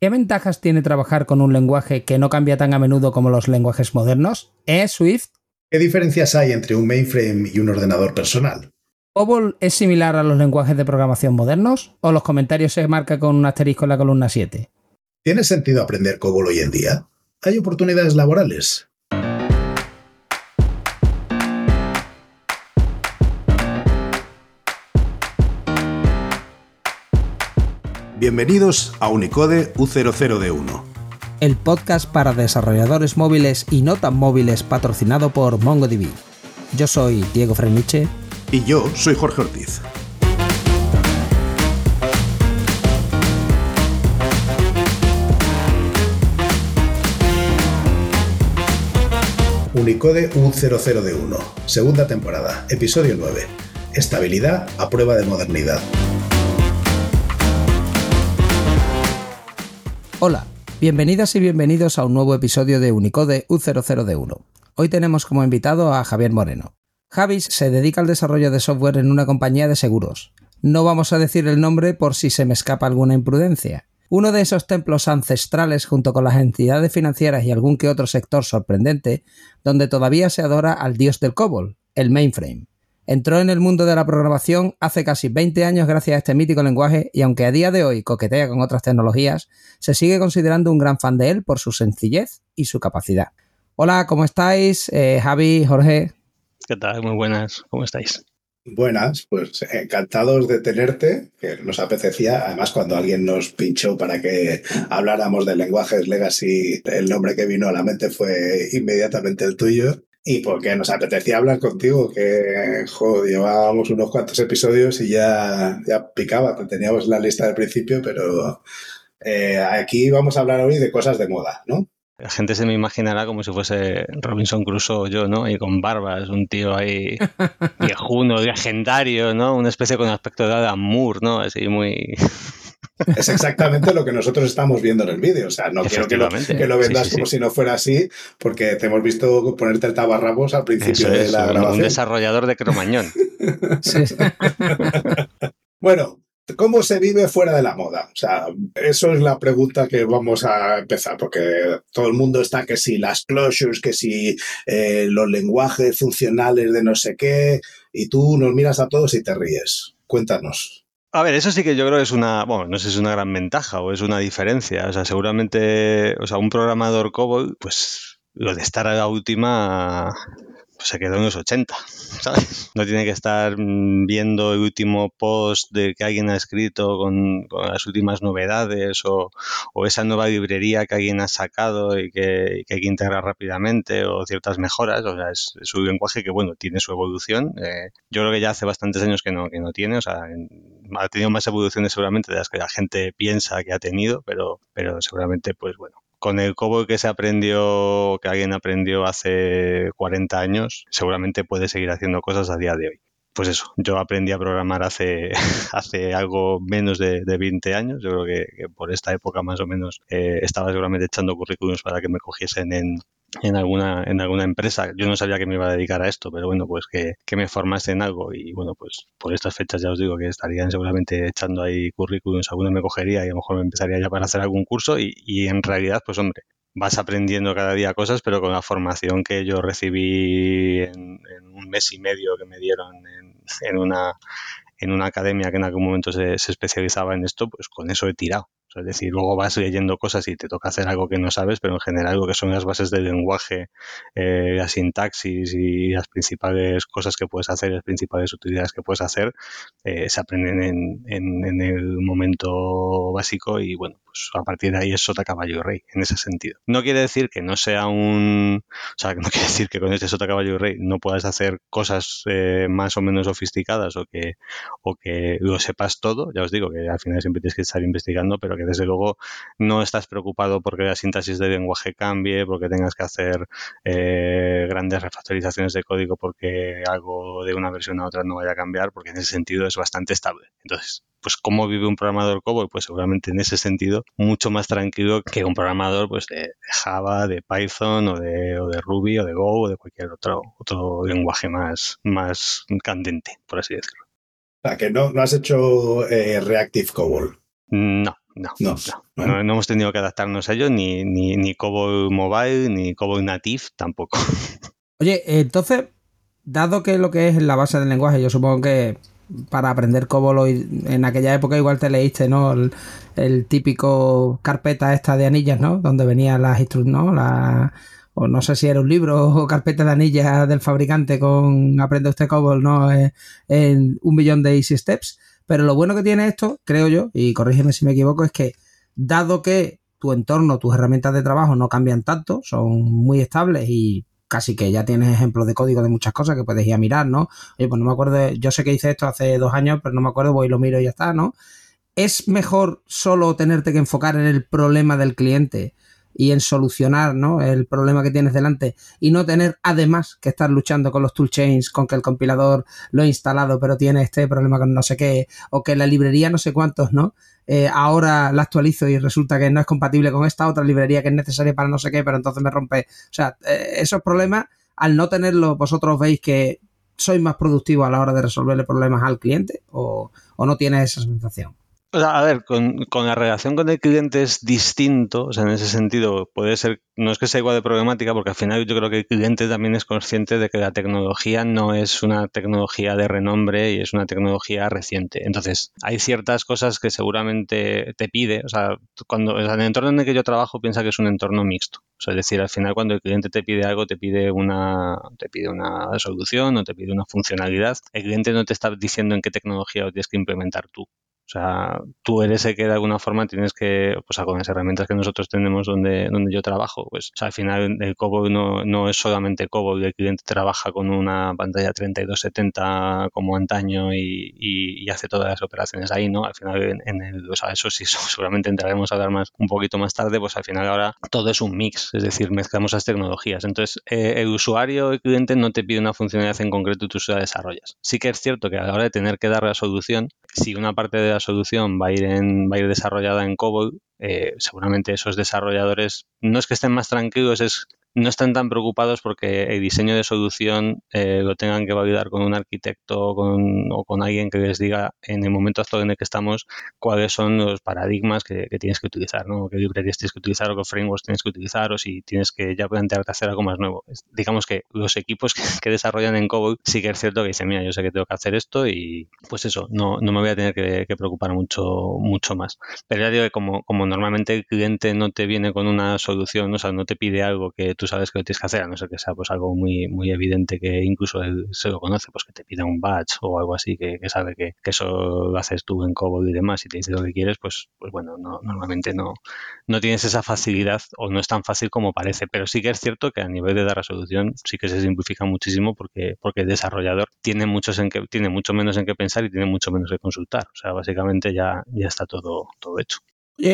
¿Qué ventajas tiene trabajar con un lenguaje que no cambia tan a menudo como los lenguajes modernos? ¿Eh, Swift? ¿Qué diferencias hay entre un mainframe y un ordenador personal? ¿COBOL es similar a los lenguajes de programación modernos? ¿O los comentarios se marcan con un asterisco en la columna 7? ¿Tiene sentido aprender COBOL hoy en día? ¿Hay oportunidades laborales? Bienvenidos a Unicode U00D1. El podcast para desarrolladores móviles y no tan móviles patrocinado por MongoDB. Yo soy Diego Freniche. Y yo soy Jorge Ortiz. Unicode U00D1, segunda temporada, episodio 9. Estabilidad a prueba de modernidad. Hola, bienvenidas y bienvenidos a un nuevo episodio de Unicode U00D1. Hoy tenemos como invitado a Javier Moreno. Javis se dedica al desarrollo de software en una compañía de seguros. No vamos a decir el nombre por si se me escapa alguna imprudencia. Uno de esos templos ancestrales junto con las entidades financieras y algún que otro sector sorprendente, donde todavía se adora al dios del COBOL, el mainframe. Entró en el mundo de la programación hace casi 20 años gracias a este mítico lenguaje y aunque a día de hoy coquetea con otras tecnologías, se sigue considerando un gran fan de él por su sencillez y su capacidad. Hola, ¿cómo estáis? Eh, Javi, Jorge. ¿Qué tal? Muy buenas, ¿cómo estáis? Buenas, pues encantados de tenerte, que nos apetecía, además cuando alguien nos pinchó para que habláramos de lenguajes legacy, el nombre que vino a la mente fue inmediatamente el tuyo y porque nos apetecía hablar contigo, que joder, llevábamos unos cuantos episodios y ya, ya picaba, teníamos la lista del principio, pero eh, aquí vamos a hablar hoy de cosas de moda, ¿no? La gente se me imaginará como si fuese Robinson Crusoe o yo, ¿no? Y con barbas, un tío ahí viejuno, legendario, ¿no? Una especie con aspecto de Adam Moore, ¿no? Así muy... Es exactamente lo que nosotros estamos viendo en el vídeo. O sea, no quiero que lo, que lo vendas como si no fuera así, porque te hemos visto ponerte el tabarrabos al principio de la grabación. Un desarrollador de cromañón. bueno, ¿Cómo se vive fuera de la moda? O sea, eso es la pregunta que vamos a empezar, porque todo el mundo está que si las closures, que si eh, los lenguajes funcionales de no sé qué, y tú nos miras a todos y te ríes. Cuéntanos. A ver, eso sí que yo creo que es una, bueno, no sé si es una gran ventaja o es una diferencia. O sea, seguramente, o sea, un programador COBOL, pues lo de estar a la última pues se quedó en los 80, ¿sabes? No tiene que estar mm, viendo el último post de que alguien ha escrito con, las últimas novedades o, esa nueva librería que alguien ha sacado y que, hay que integrar rápidamente o ciertas mejoras. O sea, es, un lenguaje que, bueno, tiene su evolución. Eh, yo creo que ya hace bastantes años que no, que no tiene, o sea, ha tenido más evoluciones seguramente de las que la gente piensa que ha tenido, pero, pero seguramente, pues bueno, con el COBOL que se aprendió, que alguien aprendió hace 40 años, seguramente puede seguir haciendo cosas a día de hoy. Pues eso, yo aprendí a programar hace, hace algo menos de, 20 años. Yo creo que, por esta época más o menos eh, estaba seguramente echando currículums para que me cogiesen en, en alguna, en alguna empresa. Yo no sabía que me iba a dedicar a esto, pero bueno, pues que, me formase en algo. Y bueno, pues por estas fechas ya os digo que estarían seguramente echando ahí currículums, alguno me cogería y a lo mejor me empezaría ya para hacer algún curso. Y, y en realidad, pues hombre, vas aprendiendo cada día cosas, pero con la formación que yo recibí en, un mes y medio que me dieron en, en, una, en una academia que en algún momento se, se especializaba en esto, pues con eso he tirado es decir, luego vas leyendo cosas y te toca hacer algo que no sabes, pero en general lo que son las bases del lenguaje, eh, la sintaxis y las principales cosas que puedes hacer, las principales utilidades que puedes hacer, eh, se aprenden en, en, el momento básico y bueno, pues a partir de ahí es sota caballo y rey, en ese sentido. No quiere decir que no sea un... O sea, no quiere decir que con este sota caballo y rey no puedas hacer cosas eh, más o menos sofisticadas o que, o que lo sepas todo. Ya os digo que al final siempre tienes que estar investigando, pero que desde luego no estás preocupado porque la síntesis del lenguaje cambie, porque tengas que hacer eh, grandes refactorizaciones de código porque algo de una versión a otra no vaya a cambiar, porque en ese sentido es bastante estable. Entonces, pues cómo vive un programador COBOL, pues seguramente en ese sentido mucho más tranquilo que un programador pues de Java, de Python o de, o de Ruby o de Go o de cualquier otro, otro lenguaje más, más candente, por así decirlo. O sea, que no, no has hecho eh, Reactive COBOL. No, No, no, no, hemos tenido que adaptarnos a ello, ni, ni, ni COBOL Mobile, ni COBOL Native tampoco. Oye, entonces, dado que lo que es la base del lenguaje, yo supongo que para aprender COBOL en aquella época igual te leíste, ¿no? El, típico carpeta esta de anillas, ¿no? Donde venían las instrucciones, ¿no? La, o no sé si era un libro o carpeta de anillas del fabricante con Aprende usted COBOL, ¿no? Eh, en un millón de easy steps. Pero lo bueno que tiene esto, creo yo, y corrígeme si me equivoco, es que dado que tu entorno, tus herramientas de trabajo no cambian tanto, son muy estables y casi que ya tienes ejemplos de código de muchas cosas que puedes ir a mirar, ¿no? Oye, pues no me acuerdo, yo sé que hice esto hace dos años, pero no me acuerdo, voy y lo miro y ya está, ¿no? Es mejor solo tenerte que enfocar en el problema del cliente y en solucionar ¿no? el problema que tienes delante y no tener además que estar luchando con los toolchains, con que el compilador lo ha instalado pero tiene este problema con no sé qué o que la librería no sé cuántos, ¿no? Eh, ahora la actualizo y resulta que no es compatible con esta otra librería que es necesaria para no sé qué, pero entonces me rompe. O sea, eh, esos problemas, al no tenerlos, vosotros veis que sois más productivos a la hora de resolverle problemas al cliente o, o no tienes esa sensación. O sea, a ver, con, la relación con el cliente es distinto, o sea, en ese sentido puede ser, no es que sea igual de problemática, porque al final yo creo que el cliente también es consciente de que la tecnología no es una tecnología de renombre y es una tecnología reciente. Entonces, hay ciertas cosas que seguramente te pide, o sea, cuando en el entorno en el que yo trabajo piensa que es un entorno mixto. O sea, es decir, al final cuando el cliente te pide algo, te pide una, te pide una solución o te pide una funcionalidad, el cliente no te está diciendo en qué tecnología lo tienes que implementar tú. O sea, tú eres el que de alguna forma tienes que, pues con las herramientas que nosotros tenemos donde, donde yo trabajo, pues al final el COBOL no, no es solamente COBOL, el cliente trabaja con una pantalla 3270 como antaño y, y, hace todas las operaciones ahí, ¿no? Al final en, el, o sea, eso sí, seguramente entraremos a dar más un poquito más tarde, pues al final ahora todo es un mix, es decir, mezclamos las tecnologías. Entonces, eh, el usuario, el cliente no te pide una funcionalidad en concreto y tú se la desarrollas. Sí que es cierto que a la hora de tener que dar la solución, si una parte de la solución va a ir, en, va a ir desarrollada en COBOL, eh, seguramente esos desarrolladores no es que estén más tranquilos, es no están tan preocupados porque el diseño de solución eh, lo tengan que validar con un arquitecto o con, o con, alguien que les diga en el momento actual en el que estamos cuáles son los paradigmas que, tienes que utilizar, ¿no? qué librerías tienes que utilizar o qué frameworks tienes que utilizar o si tienes que ya plantearte hacer algo más nuevo. Digamos que los equipos que, desarrollan en COBOL sí que es cierto que dicen, mira, yo sé que tengo que hacer esto y pues eso, no, no me voy a tener que, preocupar mucho, mucho más. Pero ya digo que como, como normalmente el cliente no te viene con una solución, o sea, no te pide algo que tú sabes que lo tienes que hacer, a no ser que sea pues algo muy, muy evidente que incluso él se lo conoce, pues que te pida un badge o algo así, que, sabe que, eso lo haces tú en COBOL y demás y te dice lo que quieres, pues, pues bueno, no, normalmente no, no tienes esa facilidad o no es tan fácil como parece, pero sí que es cierto que a nivel de dar resolución sí que se simplifica muchísimo porque, porque el desarrollador tiene, muchos en que, tiene mucho menos en qué pensar y tiene mucho menos que consultar. O sea, básicamente ya, ya está todo, todo hecho.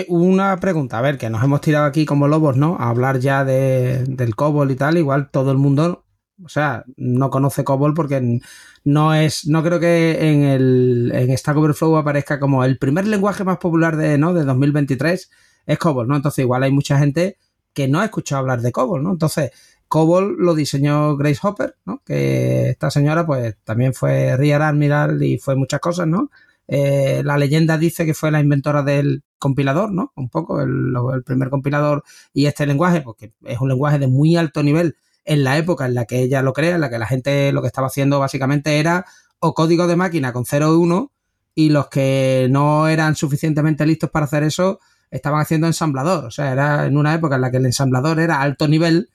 Una pregunta, a ver, que nos hemos tirado aquí como lobos, ¿no? A hablar ya de, del COBOL y tal, igual todo el mundo, o sea, no conoce COBOL porque no es, no creo que en el en Stack Overflow aparezca como el primer lenguaje más popular de, ¿no? de 2023 es COBOL, ¿no? Entonces igual hay mucha gente que no ha escuchado hablar de COBOL, ¿no? Entonces, COBOL lo diseñó Grace Hopper, ¿no? Que esta señora pues también fue Rear Admiral y fue muchas cosas, ¿no? Eh, la leyenda dice que fue la inventora del compilador, ¿no? Un poco el, primer compilador y este lenguaje, porque es un lenguaje de muy alto nivel en la época en la que ella lo crea, en la que la gente lo que estaba haciendo básicamente era o código de máquina con 0 y 1 y los que no eran suficientemente listos para hacer eso estaban haciendo ensamblador, o sea, era en una época en la que el ensamblador era alto nivel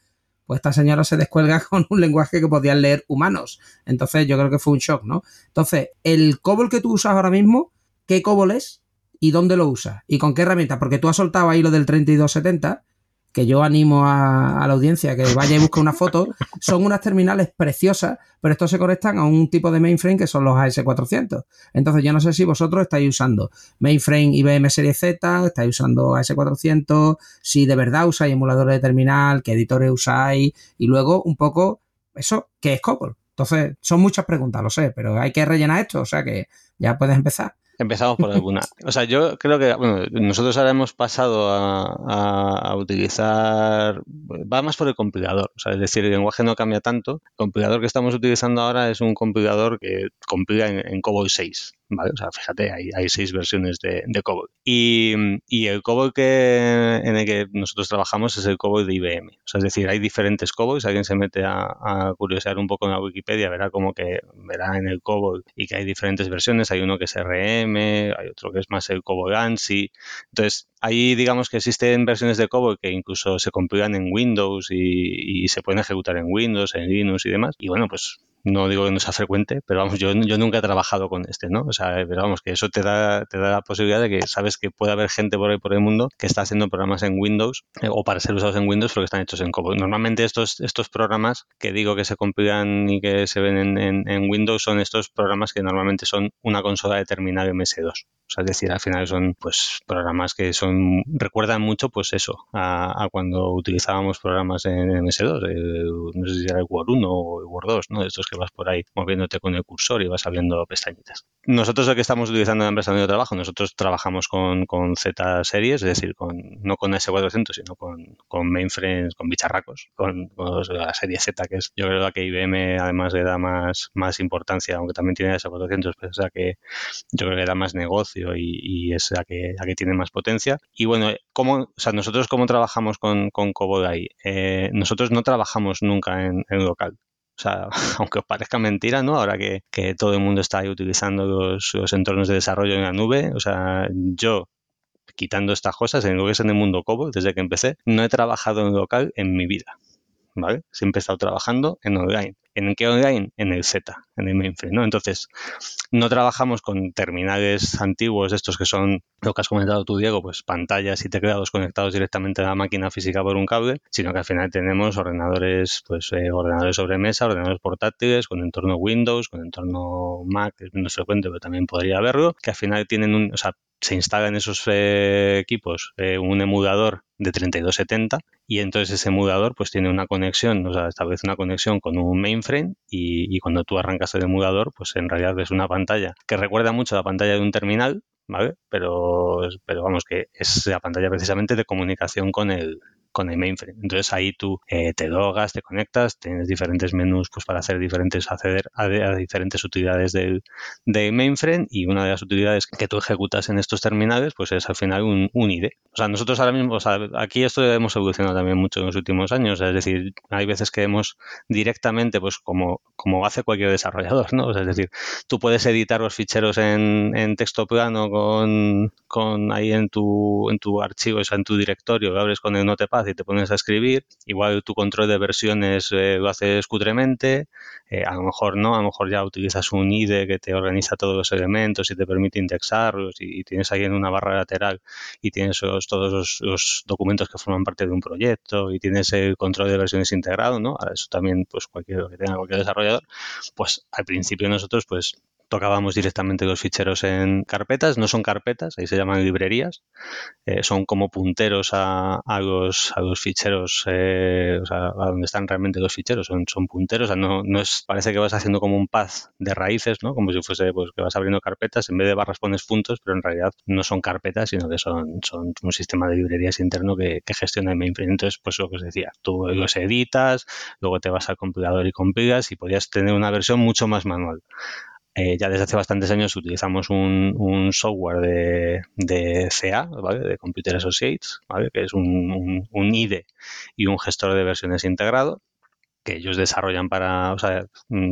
pues esta señora se descuelga con un lenguaje que podían leer humanos. Entonces yo creo que fue un shock, ¿no? Entonces, el COBOL que tú usas ahora mismo, ¿qué COBOL es? ¿Y dónde lo usas? ¿Y con qué herramienta? Porque tú has soltado ahí lo del 3270 que yo animo a, la audiencia que vaya y busque una foto, son unas terminales preciosas, pero estos se conectan a un tipo de mainframe que son los AS400. Entonces yo no sé si vosotros estáis usando mainframe IBM Serie Z, estáis usando AS400, si de verdad usáis emuladores de terminal, qué editores usáis, y luego un poco eso, ¿qué es COBOL? Entonces, son muchas preguntas, lo sé, pero hay que rellenar esto, o sea que ya puedes empezar. Empezamos por alguna. O sea, yo creo que, bueno, nosotros ahora hemos pasado a, utilizar, va más por el compilador. O sea, es decir, el lenguaje no cambia tanto. El compilador que estamos utilizando ahora es un compilador que compila en, COBOL 6. ¿Vale? O sea, fíjate, hay, seis versiones de, de COBOL. Y, y, el COBOL que, en el que nosotros trabajamos es el COBOL de IBM. O sea, es decir, hay diferentes COBOLs. Alguien se mete a, a curiosear un poco en la Wikipedia, verá como que verá en el COBOL y que hay diferentes versiones. Hay uno que es RM, hay otro que es más el COBOL ANSI. Entonces, ahí digamos que existen versiones de COBOL que incluso se compilan en Windows y, y se pueden ejecutar en Windows, en Linux y demás. Y bueno, pues no digo que no sea frecuente, pero vamos, yo, yo nunca he trabajado con este, ¿no? O sea, pero vamos, que eso te da, te da la posibilidad de que sabes que puede haber gente por ahí por el mundo que está haciendo programas en Windows eh, o para ser usados en Windows, pero que están hechos en COBOL. Normalmente estos, estos programas que digo que se compilan y que se ven en, en, en Windows son estos programas que normalmente son una consola de terminal MS2. O sea, es decir, al final son pues programas que son recuerdan mucho pues eso a, cuando utilizábamos programas en MS2, eh, no sé si era el Word 1 o el Word 2, ¿no? Estos que vas por ahí moviéndote con el cursor y vas abriendo pestañitas. Nosotros lo que estamos utilizando en la empresa de trabajo, nosotros trabajamos con, con Z series, es decir, con, no con S400, sino con, mainframes, con bicharracos, con, la serie Z, que es yo creo que IBM además le da más, más importancia, aunque también tiene S400, pero es la que yo creo que le da más negocio y, es la que, la que tiene más potencia. Y bueno, ¿cómo, o sea, nosotros cómo trabajamos con, con Cobol ahí? Eh, nosotros no trabajamos nunca en, local. O sea, aunque os parezca mentira, ¿no? Ahora que, que todo el mundo está ahí utilizando los, los, entornos de desarrollo en la nube, o sea, yo, quitando estas cosas, en lo que es en el mundo COBOL, desde que empecé, no he trabajado en local en mi vida. ¿Vale? Siempre he estado trabajando en online. ¿En qué online? En el Z, en el mainframe, ¿no? Entonces, no trabajamos con terminales antiguos, estos que son, lo que has comentado tú, Diego, pues pantallas y teclados conectados directamente a la máquina física por un cable, sino que al final tenemos ordenadores, pues eh, ordenadores sobre mesa, ordenadores portátiles, con entorno Windows, con entorno Mac, es menos frecuente, pero también podría haberlo, que al final tienen un, o sea, se instala en esos eh, equipos eh, un emulador de 3270 y entonces ese emulador pues tiene una conexión, o sea, establece una conexión con un mainframe y, y, cuando tú arrancas el emulador pues en realidad ves una pantalla que recuerda mucho a la pantalla de un terminal, ¿vale? Pero, pero vamos que es la pantalla precisamente de comunicación con el, con el mainframe. Entonces ahí tú eh, te logas, te conectas, tienes diferentes menús pues para hacer diferentes, acceder a, diferentes utilidades del, del, mainframe y una de las utilidades que tú ejecutas en estos terminales pues es al final un, un ID. O sea, nosotros ahora mismo, o sea, aquí esto hemos evolucionado también mucho en los últimos años, es decir, hay veces que hemos directamente pues como, como hace cualquier desarrollador, ¿no? Es decir, tú puedes editar los ficheros en, en texto plano con, con ahí en tu, en tu archivo, o sea, en tu directorio, lo abres con el Notepad y te pones a escribir. Igual tu control de versiones eh, lo haces cutremente, eh, a lo mejor no, a lo mejor ya utilizas un IDE que te organiza todos los elementos y te permite indexarlos y, tienes ahí en una barra lateral y tienes todos los, documentos que forman parte de un proyecto y tienes el control de versiones integrado, ¿no? Eso también, pues cualquier que tenga cualquier desarrollador, pues al principio nosotros pues tocábamos directamente los ficheros en carpetas, no son carpetas, ahí se llaman librerías, eh, son como punteros a, a, los, a los ficheros, eh, o sea, a donde están realmente los ficheros, son, son punteros, o sea, no, no es, parece que vas haciendo como un path de raíces, ¿no? Como si fuese, pues, que vas abriendo carpetas, en vez de barras pones puntos, pero en realidad no son carpetas, sino que son, son un sistema de librerías interno que, gestiona el mainframe. Entonces, pues lo que os decía, tú los editas, luego te vas al compilador y compilas y podías tener una versión mucho más manual. Eh, ya desde hace bastantes años utilizamos un, software de, de, CA, ¿vale? de Computer Associates, ¿vale? que es un, un, un, IDE y un gestor de versiones integrado que ellos desarrollan para, o sea,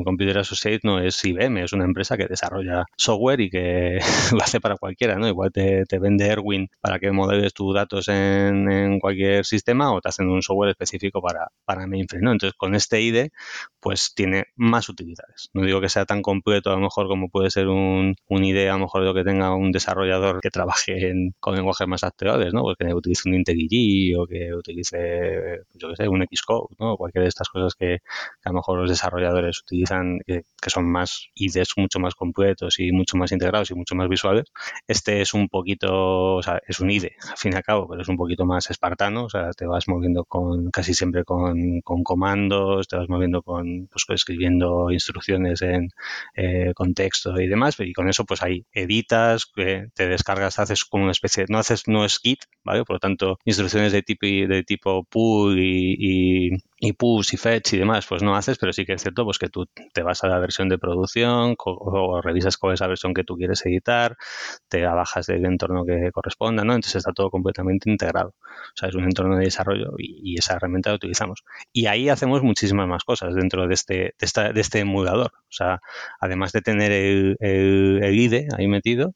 Computer Associates no es IBM, es una empresa que desarrolla software y que lo hace para cualquiera, ¿no? Igual te, te vende Erwin para que modeles tus datos en, en, cualquier sistema o te hacen un software específico para, para mainframe, ¿no? Entonces, con este IDE, pues tiene más utilidades. No digo que sea tan completo a lo mejor como puede ser un, un IDE, a lo mejor lo que tenga un desarrollador que trabaje en, con lenguajes más actuales, ¿no? Pues que utilice un IntelliJ o que utilice, yo qué sé, un Xcode, ¿no? Cualquiera de estas cosas que, que, a lo mejor los desarrolladores utilizan, que, que, son más IDEs mucho más completos y mucho más integrados y mucho más visuales. Este es un poquito, o sea, es un IDE, al fin y al cabo, pero es un poquito más espartano, o sea, te vas moviendo con casi siempre con, con comandos, te vas moviendo con, pues, escribiendo instrucciones en eh, contexto y demás, y con eso pues ahí editas, eh, te descargas, haces como una especie, no haces, no es Git, ¿vale? Por lo tanto, instrucciones de tipo, de tipo pull y, y y push y fetch y demás, pues no haces, pero sí que es cierto pues que tú te vas a la versión de producción o, revisas cuál es la versión que tú quieres editar, te la bajas del entorno que corresponda, ¿no? Entonces está todo completamente integrado. O sea, es un entorno de desarrollo y, esa herramienta la utilizamos. Y ahí hacemos muchísimas más cosas dentro de este, de, esta, de este emulador. O sea, además de tener el, el IDE ahí metido,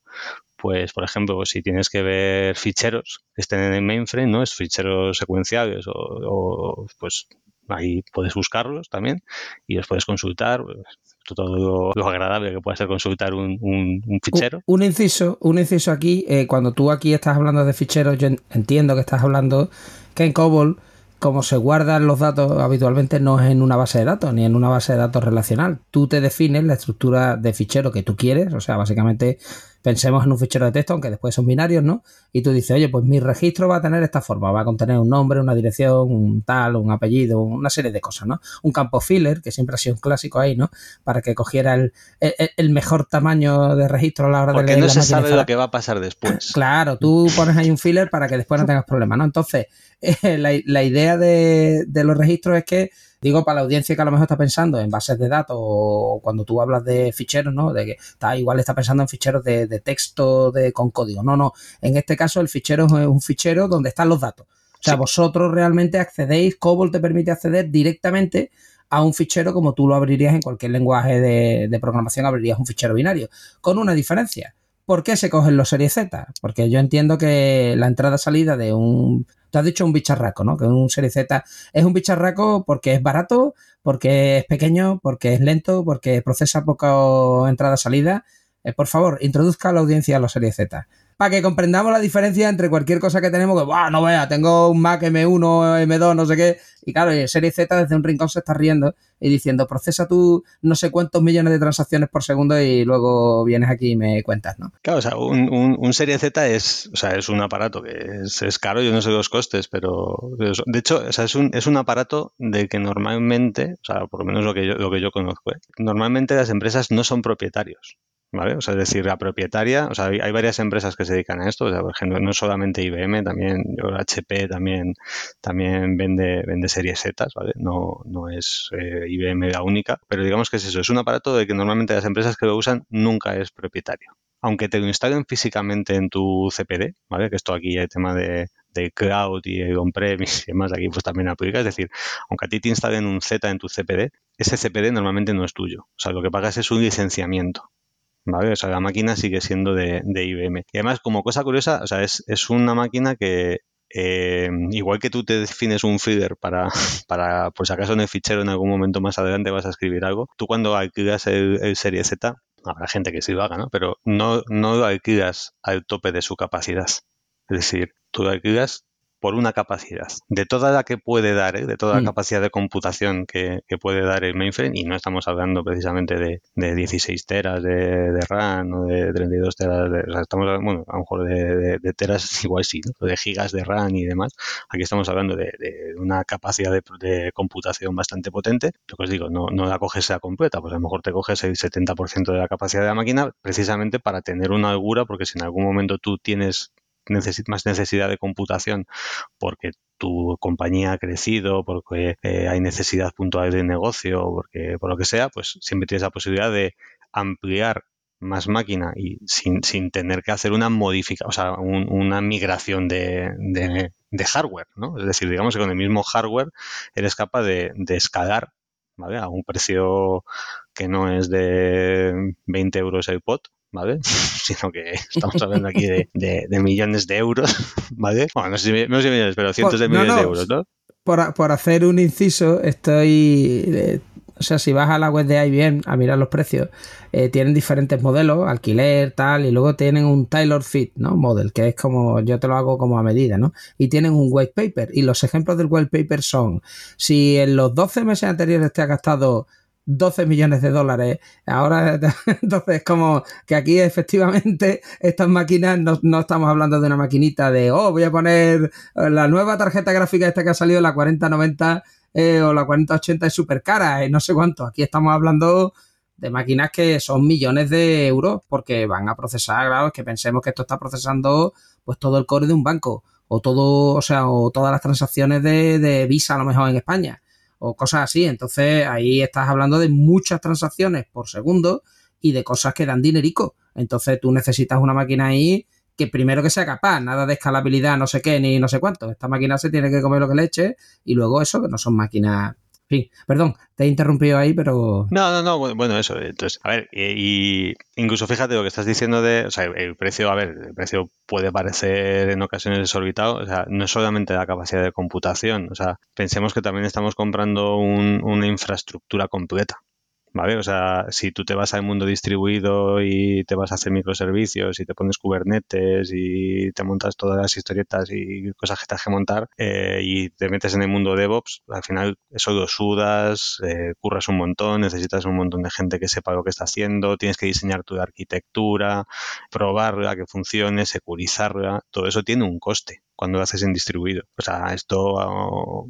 pues por ejemplo, si tienes que ver ficheros que estén en el mainframe, ¿no? Es ficheros secuenciales o, pues ahí puedes buscarlos también y los puedes consultar. Pues, todo lo, agradable que puede ser consultar un, fichero. Un, inciso, un inciso aquí, eh, cuando tú aquí estás hablando de ficheros, yo entiendo que estás hablando que en COBOL como se guardan los datos habitualmente no es en una base de datos ni en una base de datos relacional. Tú te defines la estructura de fichero que tú quieres, o sea, básicamente pensemos en un fichero de texto, aunque después son binarios, ¿no? Y tú dices, oye, pues mi registro va a tener esta forma, va a contener un nombre, una dirección, un tal, un apellido, una serie de cosas, ¿no? Un campo filler, que siempre ha sido un clásico ahí, ¿no? Para que cogiera el, el, mejor tamaño de registro a la hora de leer. Porque no se sabe lo que va a pasar después. Claro, tú pones ahí un filler para que después no tengas problemas, ¿no? Entonces, la, la, idea de, de los registros es que Digo para la audiencia que a lo mejor está pensando en bases de datos o cuando tú hablas de ficheros, ¿no? De que está igual está pensando en ficheros de, texto de, con código. No, no. En este caso el fichero es un fichero donde están los datos. O sea, vosotros realmente accedéis, COBOL te permite acceder directamente a un fichero como tú lo abrirías en cualquier lenguaje de, de programación, abrirías un fichero binario, con una diferencia. ¿Por qué se cogen los series Z? Porque yo entiendo que la entrada-salida de un Tú has dicho un bicharraco, ¿no? Que un Serie Z es un bicharraco porque es barato, porque es pequeño, porque es lento, porque procesa poca entrada-salida. Eh, por favor, introduzca a la audiencia a los Serie Z para que comprendamos la diferencia entre cualquier cosa que tenemos, que, ¡buah, no vea, tengo un Mac M1, M2, no sé qué, y claro, y Serie Z desde un rincón se está riendo y diciendo, procesa tú no sé cuántos millones de transacciones por segundo y luego vienes aquí y me cuentas, ¿no? Claro, o sea, un, Serie Z es, o sea, es un aparato que es, caro, yo no sé los costes, pero de hecho, o sea, es, un, es un aparato de que normalmente, o sea, por lo menos lo que yo, lo que yo conozco, ¿eh? normalmente las empresas no son propietarios. ¿Vale? O sea, es decir, la propietaria, o sea, hay, varias empresas que se dedican a esto, o sea, por ejemplo, no solamente IBM, también HP también, también vende, vende series Z, ¿vale? No, no es eh, IBM la única, pero digamos que es eso, es un aparato de que normalmente las empresas que lo usan nunca es propietario. Aunque te lo instalen físicamente en tu CPD, ¿vale? Que esto aquí hay tema de, de cloud y on-premise y demás, aquí pues también aplica. Es decir, aunque a ti te instalen un Z en tu CPD, ese CPD normalmente no es tuyo. O sea, lo que pagas es un licenciamiento. ¿Vale? O sea, la máquina sigue siendo de, IBM. Y además, como cosa curiosa, o sea, es, una máquina que, eh, igual que tú te defines un feeder para, para, por si acaso en el fichero en algún momento más adelante vas a escribir algo, tú cuando alquilas el, Serie Z, habrá gente que sí lo haga, ¿no? Pero no, no lo alquilas al tope de su capacidad. Es decir, tú lo alquilas por una capacidad. De toda la que puede dar, ¿eh? de toda la mm. capacidad de computación que, puede dar el mainframe, y no estamos hablando precisamente de, de 16 teras de, RAM o de 32 teras, de, o sea, estamos hablando, bueno, a lo mejor de, teras igual sí, ¿no? de gigas de RAM y demás. Aquí estamos hablando de, una capacidad de, computación bastante potente. Lo que os digo, no, no la coges a completa, pues a lo mejor te coges el 70% de la capacidad de la máquina precisamente para tener una holgura, porque si en algún momento tú tienes más necesidad de computación porque tu compañía ha crecido, porque eh, hay necesidad puntual de negocio, porque por lo que sea, pues siempre tienes la posibilidad de ampliar más máquina y sin, sin tener que hacer una modificación, o sea, una migración de, de, hardware, ¿no? Es decir, digamos que con el mismo hardware eres capaz de, de escalar ¿vale? a un precio que no es de 20 euros el pot, ¿vale? Sino que estamos hablando aquí de, millones de euros, ¿vale? Bueno, no sé si, millones, pero cientos de millones de euros, ¿no? Por, hacer un inciso, estoy... Eh, o sea, si vas a la web de IBM a mirar los precios, eh, tienen diferentes modelos, alquiler, tal, y luego tienen un tailor fit, ¿no? Model, que es como, yo te lo hago como a medida, ¿no? Y tienen un white paper. Y los ejemplos del white paper son, si en los 12 meses anteriores te ha gastado 12 millones de dólares. Ahora, entonces, es como que aquí efectivamente estas máquinas no, estamos hablando de una maquinita de, oh, voy a poner la nueva tarjeta gráfica esta que ha salido, la 4090 eh, o la 4080 es súper cara, y no sé cuánto. Aquí estamos hablando de máquinas que son millones de euros porque van a procesar, claro, es que pensemos que esto está procesando pues todo el core de un banco o todo, o sea, o todas las transacciones de, de Visa a lo mejor en España o cosas así. Entonces ahí estás hablando de muchas transacciones por segundo y de cosas que dan dinerico. Entonces tú necesitas una máquina ahí que primero que sea capaz, nada de escalabilidad, no sé qué, ni no sé cuánto. Esta máquina se tiene que comer lo que le eche y luego eso, que no son máquinas perdón, te he interrumpido ahí, pero... No, no, no, bueno, eso. Entonces, a ver, y, incluso fíjate lo que estás diciendo de, o sea, el precio, a ver, el precio puede parecer en ocasiones desorbitado, o sea, no es solamente la capacidad de computación, o sea, pensemos que también estamos comprando una infraestructura completa. ¿Vale? O sea, si tú te vas al mundo distribuido y te vas a hacer microservicios y te pones Kubernetes y te montas todas las historietas y cosas que te has que montar eh, y te metes en el mundo DevOps, al final eso lo sudas, eh, curras un montón, necesitas un montón de gente que sepa lo que está haciendo, tienes que diseñar tu arquitectura, probarla, que funcione, securizarla, todo eso tiene un coste cuando lo haces en distribuido. O sea, esto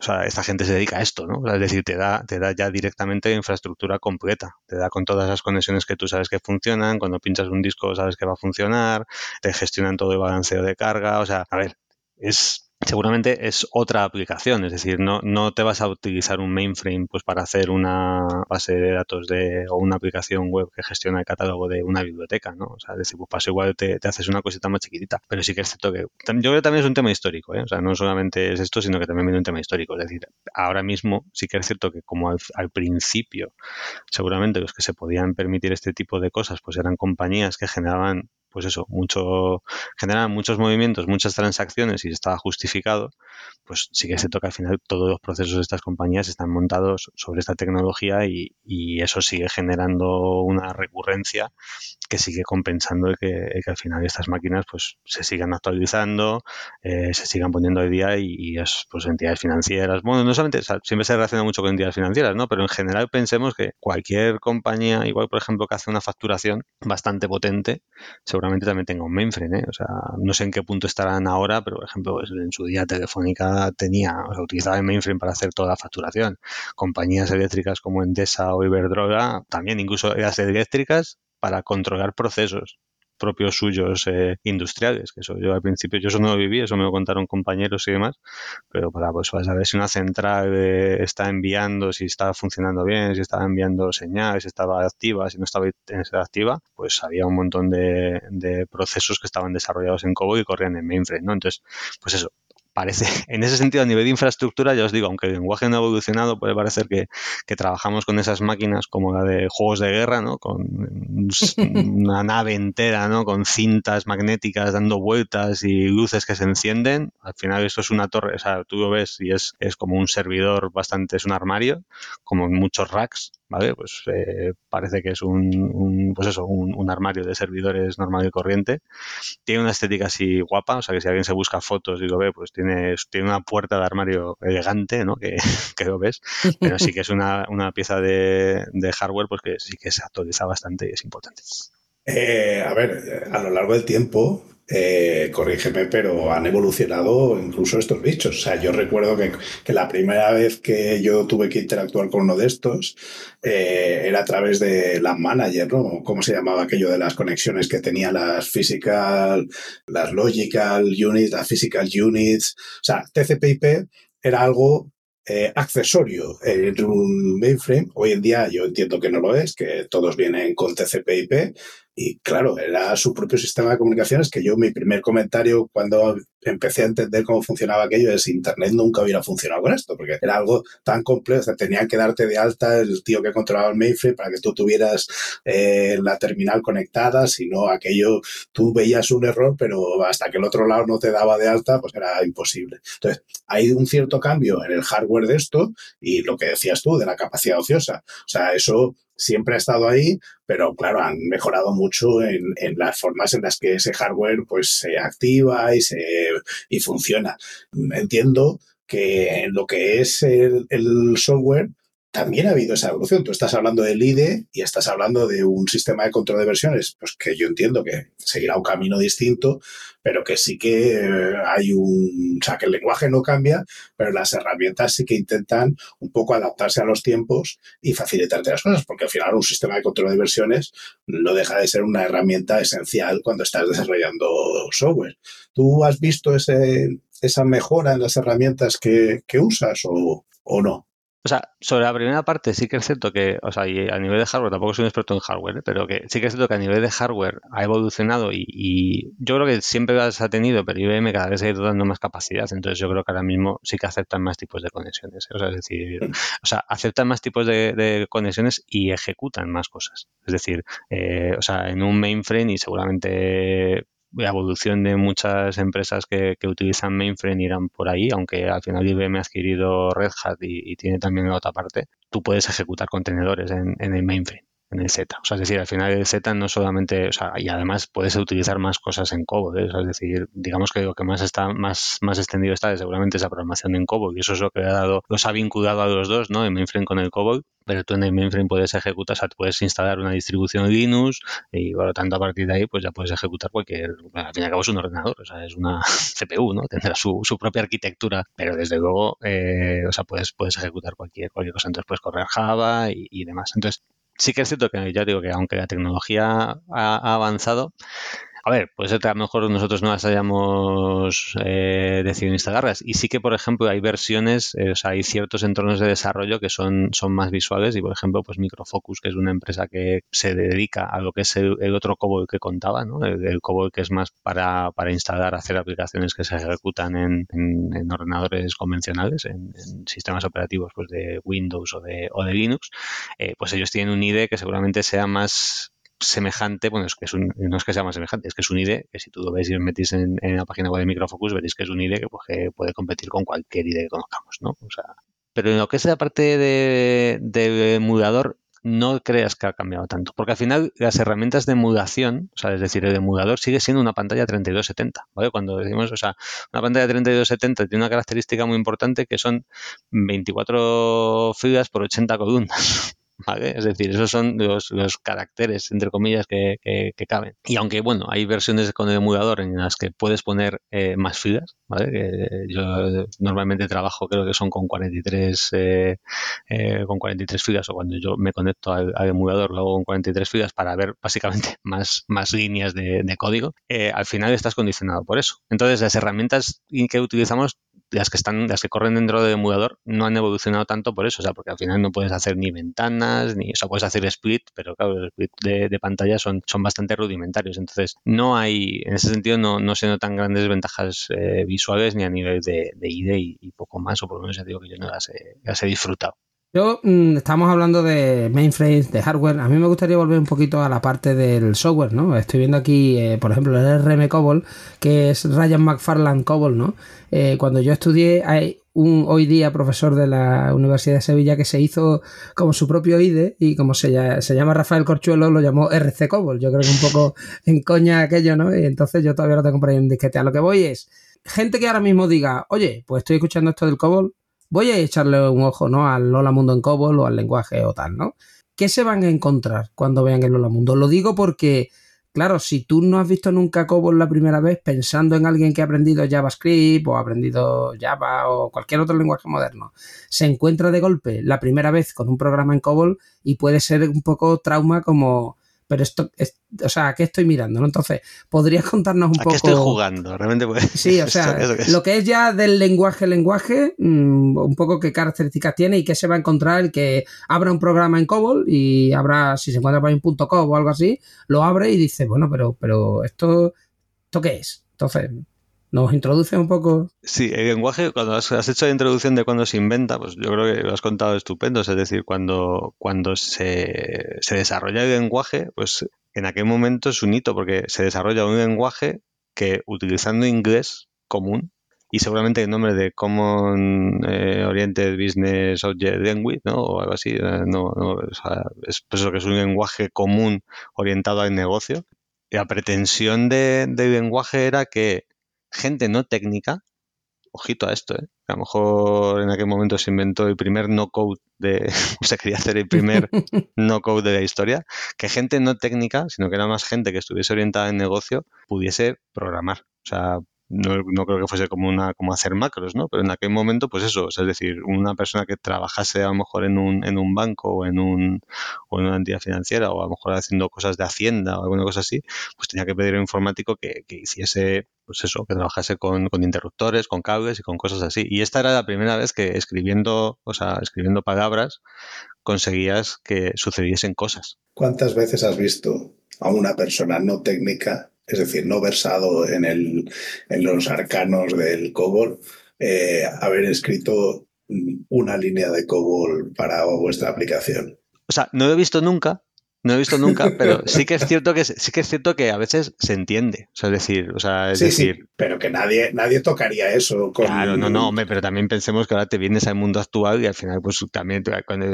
o sea, esta gente se dedica a esto, ¿no? Es decir, te da, te da ya directamente infraestructura completa. Te da con todas las conexiones que tú sabes que funcionan. Cuando pinchas un disco sabes que va a funcionar. Te gestionan todo el balanceo de carga. O sea, a ver, es seguramente es otra aplicación, es decir, no, no te vas a utilizar un mainframe pues para hacer una base de datos de, o una aplicación web que gestiona el catálogo de una biblioteca, ¿no? O sea, es decir, pues paso igual te, haces una cosita más chiquitita, pero sí que es cierto que yo creo que también es un tema histórico, ¿eh? o sea, no solamente es esto, sino que también viene un tema histórico, es decir, ahora mismo sí que es cierto que como al, al principio seguramente los que se podían permitir este tipo de cosas pues eran compañías que generaban pues eso, mucho, generan muchos movimientos, muchas transacciones y estaba justificado, pues sí que se toca al final todos los procesos de estas compañías están montados sobre esta tecnología y, y eso sigue generando una recurrencia que sigue compensando que, que, al final estas máquinas pues se sigan actualizando, eh, se sigan poniendo al día y, es pues entidades financieras. Bueno, no solamente, siempre se relaciona mucho con entidades financieras, ¿no? Pero en general pensemos que cualquier compañía, igual por ejemplo que hace una facturación bastante potente, seguramente también tenga un mainframe, ¿eh? O sea, no sé en qué punto estarán ahora, pero por ejemplo pues, en su día Telefónica tenía, o sea, utilizaba el mainframe para hacer toda la facturación. Compañías eléctricas como Endesa o Iberdrola, también incluso las eléctricas para controlar procesos propios suyos eh, industriales, que eso yo al principio yo eso no lo viví, eso me lo contaron compañeros y demás, pero para pues saber si una central eh, está enviando, si estaba funcionando bien, si estaba enviando señales, si estaba activa, si no estaba activa, pues había un montón de, de procesos que estaban desarrollados en COBOL y corrían en mainframe, ¿no? Entonces, pues eso, parece, en ese sentido, a nivel de infraestructura, ya os digo, aunque el lenguaje no ha evolucionado, puede parecer que, trabajamos con esas máquinas como la de juegos de guerra, ¿no? Con una nave entera, ¿no? Con cintas magnéticas dando vueltas y luces que se encienden. Al final eso es una torre, o sea, tú lo ves y es, es como un servidor bastante, es un armario, como muchos racks, ¿vale? Pues eh, parece que es un, pues eso, un, armario de servidores normal y corriente. Tiene una estética así guapa, o sea que si alguien se busca fotos y lo ve, pues tiene, tiene una puerta de armario elegante, ¿no? Que, lo ves, pero sí que es una, una pieza de, de, hardware pues que sí que se actualiza bastante y es importante. Eh, a ver, a lo largo del tiempo, eh, corrígeme, pero han evolucionado incluso estos bichos. O sea, yo recuerdo que, que la primera vez que yo tuve que interactuar con uno de estos eh, era a través de la manager, ¿no? ¿Cómo se llamaba aquello de las conexiones que tenía las physical, las logical units, las physical units? O sea, TCP/IP era algo eh, accesorio en un mainframe. Hoy en día yo entiendo que no lo es, que todos vienen con TCP/IP y claro, era su propio sistema de comunicaciones que yo mi primer comentario cuando empecé a entender cómo funcionaba aquello es Internet nunca hubiera funcionado con esto, porque era algo tan complejo, o tenían que darte de alta el tío que controlaba el mainframe para que tú tuvieras eh, la terminal conectada, si no aquello tú veías un error, pero hasta que el otro lado no te daba de alta, pues era imposible. Entonces, hay un cierto cambio en el hardware de esto y lo que decías tú de la capacidad ociosa. O sea, eso siempre ha estado ahí, pero claro, han mejorado mucho en, las formas en las que ese hardware pues se activa y, se, y funciona. Entiendo que en lo que es el, el software, también ha habido esa evolución. Tú estás hablando del IDE y estás hablando de un sistema de control de versiones, pues que yo entiendo que seguirá un camino distinto, pero que sí que eh, hay un, o sea, que el lenguaje no cambia, pero las herramientas sí que intentan un poco adaptarse a los tiempos y facilitarte las cosas, porque al final un sistema de control de versiones no deja de ser una herramienta esencial cuando estás desarrollando software. ¿Tú has visto ese, esa mejora en las herramientas que, que usas o, o no? O sea, sobre la primera parte sí que es cierto que, o sea, y a nivel de hardware, tampoco soy un experto en hardware, ¿eh? pero que sí que es cierto que a nivel de hardware ha evolucionado y, yo creo que siempre se ha tenido, pero IBM cada vez ha ido dando más capacidad, entonces yo creo que ahora mismo sí que aceptan más tipos de conexiones. ¿eh? O sea, es decir, o sea, aceptan más tipos de, conexiones y ejecutan más cosas. Es decir, eh, o sea, en un mainframe y seguramente la evolución de muchas empresas que, utilizan mainframe irán por ahí, aunque al final IBM ha adquirido Red Hat y, tiene también la otra parte, tú puedes ejecutar contenedores en, en el mainframe en el Z. O sea, es decir, al final el Z no solamente, o sea, y además puedes utilizar más cosas en COBOL. ¿eh? es decir, digamos que lo que más está más, más extendido está es seguramente esa programación en COBOL y eso es lo que ha dado, los ha vinculado a los dos, ¿no? El mainframe con el COBOL pero tú en el mainframe puedes ejecutar, o sea, puedes instalar una distribución Linux y por lo tanto a partir de ahí pues ya puedes ejecutar cualquier, al fin y al cabo es un ordenador, o sea, es una CPU, ¿no? Tendrá su, su propia arquitectura, pero desde luego, eh, o sea, puedes, puedes ejecutar cualquier, cualquier cosa, entonces puedes correr Java y, y demás. Entonces, sí que es cierto que ya digo que aunque la tecnología ha, avanzado, a ver, puede ser que a lo mejor nosotros no las hayamos eh, decidido instalarlas. Y sí que, por ejemplo, hay versiones, eh, o sea, hay ciertos entornos de desarrollo que son, son más visuales. Y, por ejemplo, pues Microfocus, que es una empresa que se dedica a lo que es el, otro COBOL que contaba, ¿no? El, COBOL que es más para, para, instalar, hacer aplicaciones que se ejecutan en, en, ordenadores convencionales, en, sistemas operativos pues de Windows o de, o de Linux. Eh, pues ellos tienen un IDE que seguramente sea más semejante, bueno, es que es un, no es que sea más semejante, es que es un IDE que si tú lo ves y os metís en, la página web de Microfocus, veréis que es un IDE que, pues, puede competir con cualquier IDE que conozcamos, ¿no? O sea, pero en lo que es la parte de, de emulador, no creas que ha cambiado tanto, porque al final las herramientas de emulación, o sea, es decir, el emulador sigue siendo una pantalla 3270, ¿vale? Cuando decimos, o sea, una pantalla 3270 tiene una característica muy importante que son 24 filas por 80 columnas. Es decir, esos son los, caracteres, entre comillas, que, caben. Y aunque, bueno, hay versiones con el emulador en las que puedes poner eh, más filas, ¿vale? yo normalmente trabajo, creo que son con 43, eh, eh, con 43 filas, o cuando yo me conecto al, emulador, lo hago con 43 filas para ver básicamente más, más líneas de, de código. al final estás condicionado por eso. Entonces, las herramientas que utilizamos las que están, las que corren dentro del emulador no han evolucionado tanto por eso, o sea, porque al final no puedes hacer ni ventanas, ni, o sea, puedes hacer split, pero claro, los split de, pantalla son, son bastante rudimentarios. Entonces, no hay, en ese sentido, no, no se notan grandes ventajas eh, visuales ni a nivel de, de IDE y, poco más, o por lo menos ya digo que yo no las he, las he disfrutado. Yo, mm, estamos hablando de mainframes, de hardware. A mí me gustaría volver un poquito a la parte del software, ¿no? Estoy viendo aquí, eh, por ejemplo, el RM COBOL, que es Ryan McFarland COBOL, ¿no? Eh, cuando yo estudié, hay un hoy día profesor de la Universidad de Sevilla que se hizo como su propio IDE y como se, llama Rafael Corchuelo, lo llamó RC COBOL. Yo creo que un poco en coña aquello, ¿no? Y entonces yo todavía no tengo por ahí un disquete. A lo que voy es, gente que ahora mismo diga, oye, pues estoy escuchando esto del COBOL, voy a echarle un ojo, ¿no? Al Lola Mundo en COBOL o al lenguaje o tal, ¿no? ¿Qué se van a encontrar cuando vean el Lola Mundo? Lo digo porque, claro, si tú no has visto nunca COBOL la primera vez pensando en alguien que ha aprendido JavaScript o ha aprendido Java o cualquier otro lenguaje moderno, se encuentra de golpe la primera vez con un programa en COBOL y puede ser un poco trauma como pero esto, es, o sea, ¿a qué estoy mirando? ¿no? Entonces, ¿podrías contarnos un ¿A poco? qué estoy jugando? Realmente puede... Sí, o sea, lo que es ya del lenguaje, lenguaje, mm, un poco qué características tiene y qué se va a encontrar el que abra un programa en COBOL y abra, si se encuentra por ahí un punto .com o algo así, lo abre y dice, bueno, pero, pero esto, ¿esto qué es? Entonces, ¿Nos introduce un poco? Sí, el lenguaje, cuando has, hecho la introducción de cuando se inventa, pues yo creo que lo has contado estupendo. Es decir, cuando, cuando se, se desarrolla el lenguaje, pues en aquel momento es un hito, porque se desarrolla un lenguaje que utilizando inglés común, y seguramente el nombre de Common eh, Oriented Business Object Language, ¿no? O algo así, eh, no, es pues eso que es un lenguaje común orientado al negocio. La pretensión de, del lenguaje era que gente no técnica, ojito a esto, ¿eh? a lo mejor en aquel momento se inventó el primer no code de, se quería hacer el primer no code de la historia, que gente no técnica, sino que era más gente que estuviese orientada en negocio, pudiese programar. O sea, no, no, creo que fuese como una como hacer macros, ¿no? Pero en aquel momento, pues eso, es decir, una persona que trabajase a lo mejor en un, en un banco o en, un, o en una entidad financiera o a lo mejor haciendo cosas de hacienda o alguna cosa así, pues tenía que pedir a un informático que, que hiciese pues eso, que trabajase con, con, interruptores, con cables y con cosas así. Y esta era la primera vez que escribiendo, o sea, escribiendo palabras, conseguías que sucediesen cosas. ¿Cuántas veces has visto a una persona no técnica, es decir, no versado en, el, en los arcanos del COBOL, eh, haber escrito una línea de COBOL para vuestra aplicación? O sea, no lo he visto nunca, no he visto nunca, pero sí que es cierto que sí que es cierto que a veces se entiende. O sea, es decir, o sea, es decir. pero que nadie, nadie tocaría eso con... Claro, no, no, hombre, pero también pensemos que ahora te vienes al mundo actual y al final, pues también,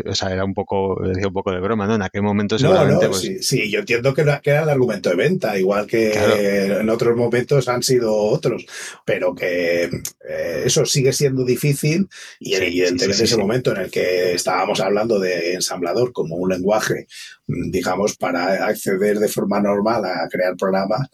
o sea, era un poco, decía un poco de broma, ¿no? En aquel momento seguramente. No, no, pues sí, yo entiendo que, era el argumento de venta, igual que en otros momentos han sido otros, pero que eh, eso sigue siendo difícil y evidentemente en ese momento en el que estábamos hablando de ensamblador como un lenguaje digamos, para acceder de forma normal a crear programas,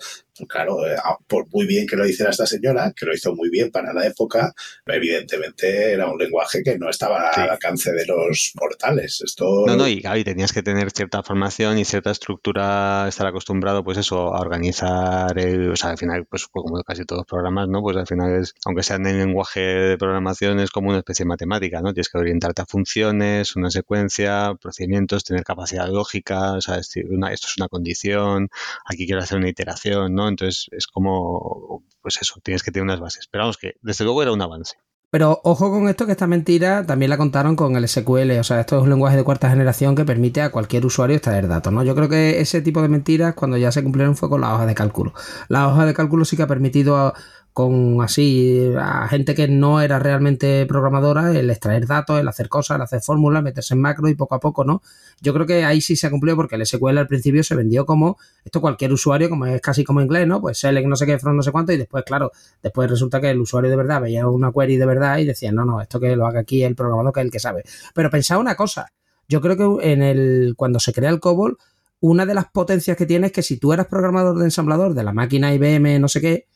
claro, eh, por muy bien que lo hiciera esta señora, que lo hizo muy bien para la época, evidentemente era un lenguaje que no estaba al alcance de los mortales. Esto... No, no, y, tenías que tener cierta formación y cierta estructura, estar acostumbrado, pues eso, a organizar, el, o sea, al final, pues como casi todos los programas, ¿no? Pues al final es, aunque sea en el lenguaje de programación, es como una especie de matemática, ¿no? Tienes que orientarte a funciones, una secuencia, procedimientos, tener capacidad lógica, o sea, esto es una condición, aquí quiero hacer una iteración, ¿no? Entonces es como, pues eso, tienes que tener unas bases. Pero vamos, que desde luego era un avance. Pero ojo con esto, que esta mentira también la contaron con el SQL. O sea, esto es un lenguaje de cuarta generación que permite a cualquier usuario extraer datos, ¿no? Yo creo que ese tipo de mentiras, cuando ya se cumplieron, fue con la hoja de cálculo. La hoja de cálculo sí que ha permitido a, con así a gente que no era realmente programadora, el extraer datos, el hacer cosas, el hacer fórmulas, meterse en macro y poco a poco, ¿no? Yo creo que ahí sí se ha cumplido porque el SQL al principio se vendió como esto cualquier usuario, como es casi como inglés, ¿no? Pues select no sé qué, from no sé cuánto, y después, claro, después resulta que el usuario de verdad veía una query de verdad y decía, no, no, esto que lo haga aquí el programador que es el que sabe. Pero pensaba una cosa, yo creo que en el, cuando se crea el COBOL, una de las potencias que tiene es que si tú eras programador de ensamblador de la máquina IBM, no sé qué,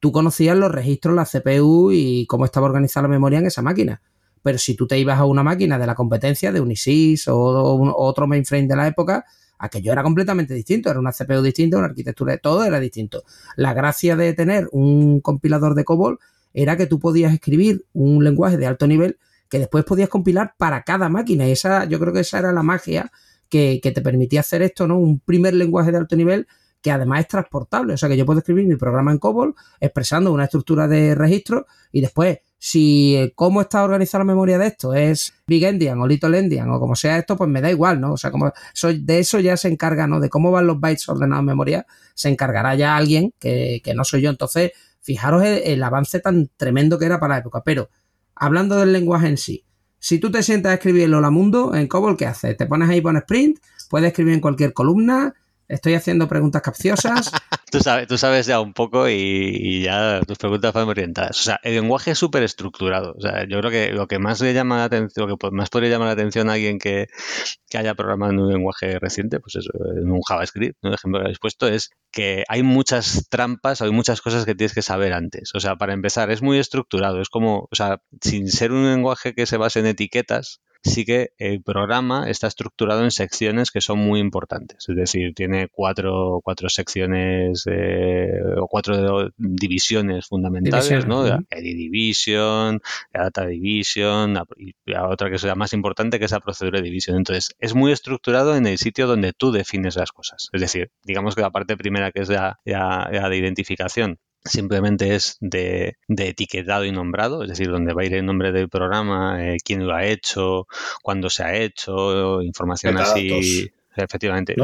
tú conocías los registros, la CPU y cómo estaba organizada la memoria en esa máquina. Pero si tú te ibas a una máquina de la competencia, de Unisys o, otro mainframe de la época, aquello era completamente distinto. Era una CPU distinta, una arquitectura, todo era distinto. La gracia de tener un compilador de COBOL era que tú podías escribir un lenguaje de alto nivel que después podías compilar para cada máquina. Y esa, yo creo que esa era la magia que, que te permitía hacer esto, ¿no? Un primer lenguaje de alto nivel que además es transportable. O sea que yo puedo escribir mi programa en COBOL expresando una estructura de registro y después, si eh, cómo está organizada la memoria de esto es Big Endian o Little Endian o como sea esto, pues me da igual, ¿no? O sea, como de eso ya se encarga, ¿no? De cómo van los bytes ordenados en memoria, se encargará ya alguien que, no soy yo. Entonces, fijaros el, avance tan tremendo que era para la época. Pero, hablando del lenguaje en sí, si tú te sientas a escribir en Lola Mundo, en COBOL, ¿qué haces? Te pones ahí, pones print, puedes escribir en cualquier columna, Estoy haciendo preguntas capciosas. tú, sabes, ya un poco y, ya tus preguntas van orientadas. O sea, el lenguaje es súper estructurado. O sea, yo creo que lo que más le llama la atención, lo que más podría llamar la atención a alguien que, haya programado en un lenguaje reciente, pues eso, en un JavaScript, un ejemplo que habéis puesto, es que hay muchas trampas, hay muchas cosas que tienes que saber antes. O sea, para empezar, es muy estructurado. Es como, o sea, sin ser un lenguaje que se base en etiquetas, sí que el programa está estructurado en secciones que son muy importantes. Es decir, tiene cuatro, cuatro secciones eh, o cuatro divisiones fundamentales, ¿no? La division, la data division, y la otra que es la más importante que es la procedura de división. Entonces, es muy estructurado en el sitio donde tú defines las cosas. Es decir, digamos que la parte primera que es la de identificación simplemente es de, etiquetado y nombrado, es decir, donde va a ir el nombre del programa, eh, quién lo ha hecho, cuándo se ha hecho, información así. Efectivamente.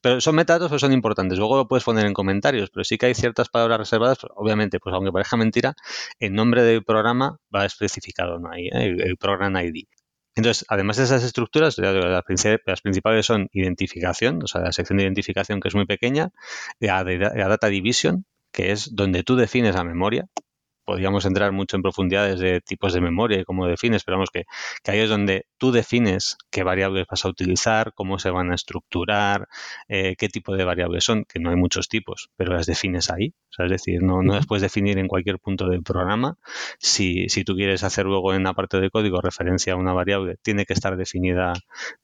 Pero son metadatos, pero son importantes. Luego lo puedes poner en comentarios, pero sí que hay ciertas palabras reservadas. obviamente, pues aunque parezca mentira, el nombre del programa va especificado, ¿no? Ahí, ¿eh? el, program ID. Entonces, además de esas estructuras, las, principales son identificación, o sea, la sección de identificación que es muy pequeña, la, la data division, que es donde tú defines la memoria. Podríamos entrar mucho en profundidades de tipos de memoria y cómo defines, pero vamos que, que ahí es donde tú defines qué variables vas a utilizar, cómo se van a estructurar, eh, qué tipo de variables son, que no hay muchos tipos, pero las defines ahí. O sea, es decir, no, no las puedes definir en cualquier punto del programa. Si, si tú quieres hacer luego en la parte de código referencia a una variable, tiene que estar definida,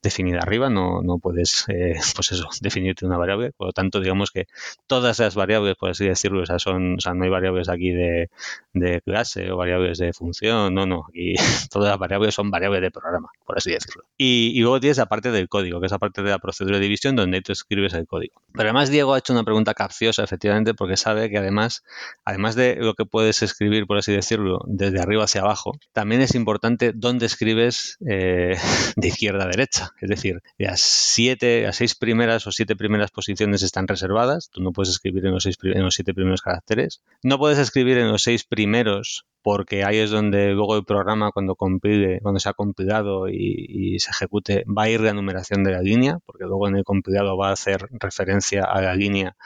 definida arriba, no, no puedes, eh, pues eso, definirte una variable. Por lo tanto, digamos que todas las variables, por así decirlo, o sea, son, o sea, no hay variables aquí de, de clase o variables de función, no, no, aquí todas las variables son variables de programa, por así decirlo. Y, y luego tienes la parte del código, que es la parte de la procedura de división donde tú escribes el código. Pero además Diego ha hecho una pregunta capciosa, efectivamente, porque sabe que además, además de lo que puedes escribir, por así decirlo, desde arriba hacia abajo, también es importante dónde escribes eh, de izquierda a derecha. Es decir, las siete, las seis primeras o siete primeras posiciones están reservadas. Tú no puedes escribir en los, seis, en los siete primeros caracteres. No puedes escribir en los seis primeros primeros porque ahí es donde luego el programa cuando compile, cuando se ha compilado y, y, se ejecute, va a ir la numeración de la línea, porque luego en el compilado va a hacer referencia a la línea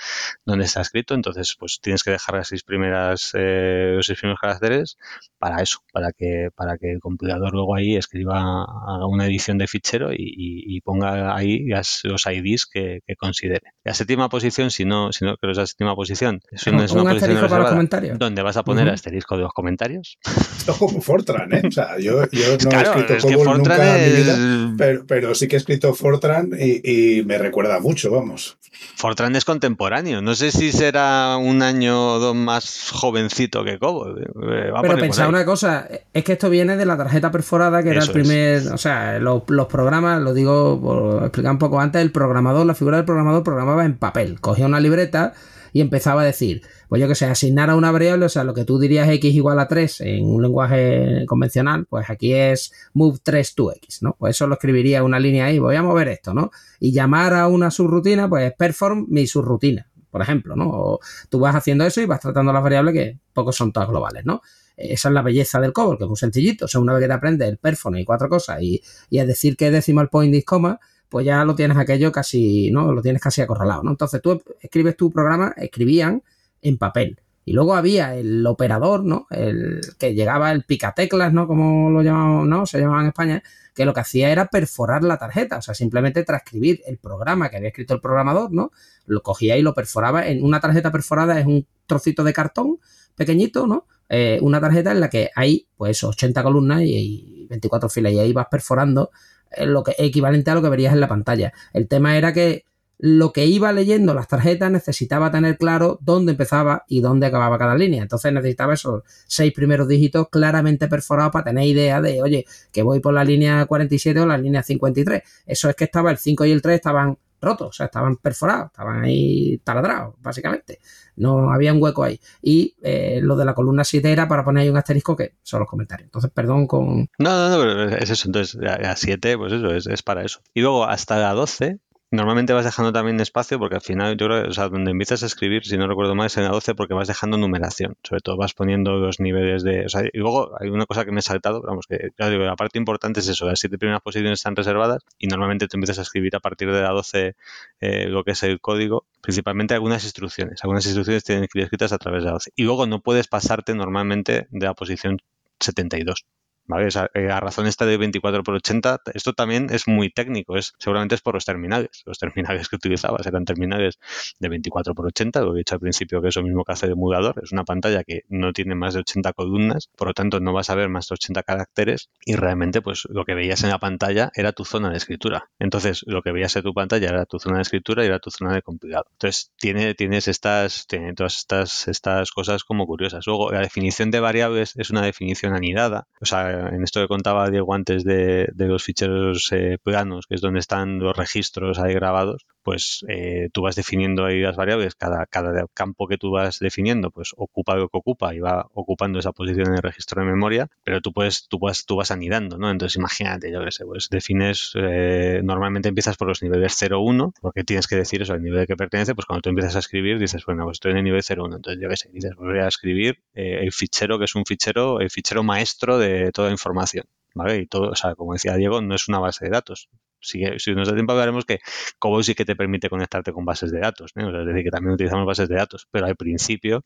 donde está escrito, entonces pues tienes que dejar las seis primeras, eh, los seis primeros caracteres para eso, para que, para que el compilador luego ahí escriba una edición de fichero y, y, y ponga ahí las, los IDs que, que, considere. La séptima posición, si no, si no creo que es la séptima posición, es, una un posición donde vas a poner uh -huh. asterisco de los comentarios esto es como Fortran, ¿eh? O sea, yo, yo no claro, he escrito es COBOL nunca es... en mi vida, pero, pero, sí que he escrito Fortran y, y, me recuerda mucho, vamos. Fortran es contemporáneo. No sé si será un año o dos más jovencito que COBOL. Eh, Va pero pensad una cosa, es que esto viene de la tarjeta perforada, que Eso era el primer... Es. O sea, los, los, programas, lo digo por explicar un poco antes, el programador, la figura del programador programaba en papel. Cogía una libreta y empezaba a decir, pues yo que sé, asignar a una variable, o sea, lo que tú dirías x igual a 3 en un lenguaje convencional, pues aquí es move 3 to x, ¿no? Pues eso lo escribiría una línea ahí, voy a mover esto, ¿no? Y llamar a una subrutina, pues perform mi subrutina, por ejemplo, ¿no? O tú vas haciendo eso y vas tratando las variables que pocos son todas globales, ¿no? Esa es la belleza del COBOL, que es muy sencillito. O sea, una vez que te aprendes el perform y cuatro cosas y, y a decir que decimal point is coma, pues ya lo tienes aquello casi, ¿no? Lo tienes casi acorralado, ¿no? Entonces tú escribes tu programa, escribían en papel. Y luego había el operador, ¿no? El que llegaba el picateclas, ¿no? Como lo llamamos, ¿no? Se llamaba en España, que lo que hacía era perforar la tarjeta, o sea, simplemente transcribir el programa que había escrito el programador, ¿no? Lo cogía y lo perforaba. En una tarjeta perforada es un trocito de cartón pequeñito, ¿no? Eh, una tarjeta en la que hay, pues, 80 columnas y, y 24 filas, y ahí vas perforando lo que equivalente a lo que verías en la pantalla. El tema era que lo que iba leyendo las tarjetas necesitaba tener claro dónde empezaba y dónde acababa cada línea. Entonces necesitaba esos seis primeros dígitos claramente perforados para tener idea de, oye, que voy por la línea 47 o la línea 53. Eso es que estaba el 5 y el 3 estaban rotos, o sea, estaban perforados, estaban ahí taladrados, básicamente. No había un hueco ahí. Y eh, lo de la columna 7 era para poner ahí un asterisco que son los comentarios. Entonces, perdón con... No, no, no, pero es eso. Entonces, la 7, pues eso, es, es para eso. Y luego, hasta la 12, Normalmente vas dejando también espacio porque al final yo creo, o sea, donde empiezas a escribir, si no recuerdo mal, es en la 12 porque vas dejando numeración. Sobre todo vas poniendo los niveles de... O sea, y luego hay una cosa que me he saltado, vamos, que digo, la parte importante es eso, las siete primeras posiciones están reservadas y normalmente tú empiezas a escribir a partir de la 12 eh, lo que es el código, principalmente algunas instrucciones. Algunas instrucciones tienen que ir escritas a través de la 12. Y luego no puedes pasarte normalmente de la posición 72. ¿Vale? O eh, a razón esta de 24 por 80, esto también es muy técnico, es seguramente es por los terminales. Los terminales que utilizabas eran terminales de 24 por 80, lo he dicho al principio que es lo mismo que hace el emulador, es una pantalla que no tiene más de 80 columnas, por lo tanto no vas a ver más de 80 caracteres y realmente pues lo que veías en la pantalla era tu zona de escritura. Entonces, lo que veías en tu pantalla era tu zona de escritura y era tu zona de compilado. Entonces, tiene, tienes estas, tiene todas estas, estas cosas como curiosas. Luego, la definición de variables es una definición anidada, o sea, en esto que contaba Diego antes de, de los ficheros eh, planos, que es donde están los registros ahí grabados, pues eh, tú vas definiendo ahí las variables, cada, cada campo que tú vas definiendo, pues ocupa lo que ocupa y va ocupando esa posición en el registro de memoria, pero tú puedes, tú vas, tú vas anidando, ¿no? Entonces imagínate, yo qué sé, pues defines, eh, normalmente empiezas por los niveles 0, 1, porque tienes que decir eso, el nivel que pertenece, pues cuando tú empiezas a escribir dices, bueno, pues estoy en el nivel 0, 1, entonces yo qué sé, dices, pues voy a escribir eh, el fichero que es un fichero, el fichero maestro de toda información. ¿vale? Y todo, o sea, como decía Diego, no es una base de datos. Si, si nos da tiempo veremos que COBOL sí que te permite conectarte con bases de datos, ¿no? es decir, que también utilizamos bases de datos, pero al principio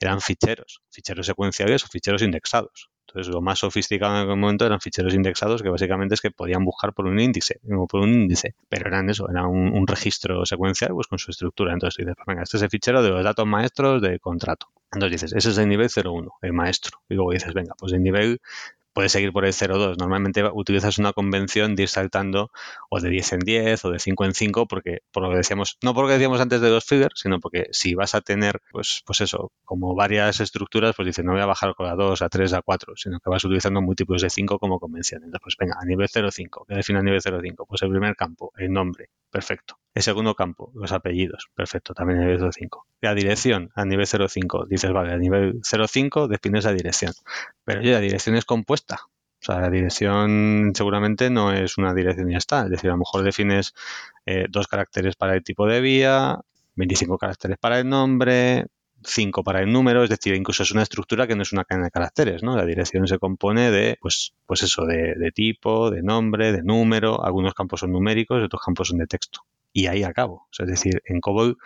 eran ficheros, ficheros secuenciales o ficheros indexados. Entonces, lo más sofisticado en aquel momento eran ficheros indexados que básicamente es que podían buscar por un índice, por un índice, pero eran eso, era un, registro secuencial pues con su estructura. Entonces, dices, pues venga, este es el fichero de los datos maestros de contrato. Entonces dices, ese es el nivel 01, el maestro. Y luego dices, venga, pues el nivel puedes seguir por el 0,2. Normalmente utilizas una convención de ir saltando o de 10 en 10 o de 5 en 5 porque, por lo que decíamos, no porque decíamos antes de dos figures, sino porque si vas a tener, pues, pues eso, como varias estructuras, pues dices, no voy a bajar con a 2, a 3, a 4, sino que vas utilizando múltiplos de 5 como convención. Entonces, pues venga, a nivel 0,5, ¿qué define a nivel 0,5? Pues el primer campo, el nombre, perfecto. El segundo campo, los apellidos, perfecto, también a nivel 0,5. La dirección a nivel 0,5, dices, vale, a nivel 0,5 defines la dirección. Pero oye, la dirección es compuesta. O sea, la dirección seguramente no es una dirección y ya está. Es decir, a lo mejor defines eh, dos caracteres para el tipo de vía, 25 caracteres para el nombre, 5 para el número, es decir, incluso es una estructura que no es una cadena de caracteres, ¿no? La dirección se compone de, pues, pues eso, de, de tipo, de nombre, de número, algunos campos son numéricos otros campos son de texto y ahí acabo. es decir, en COBOL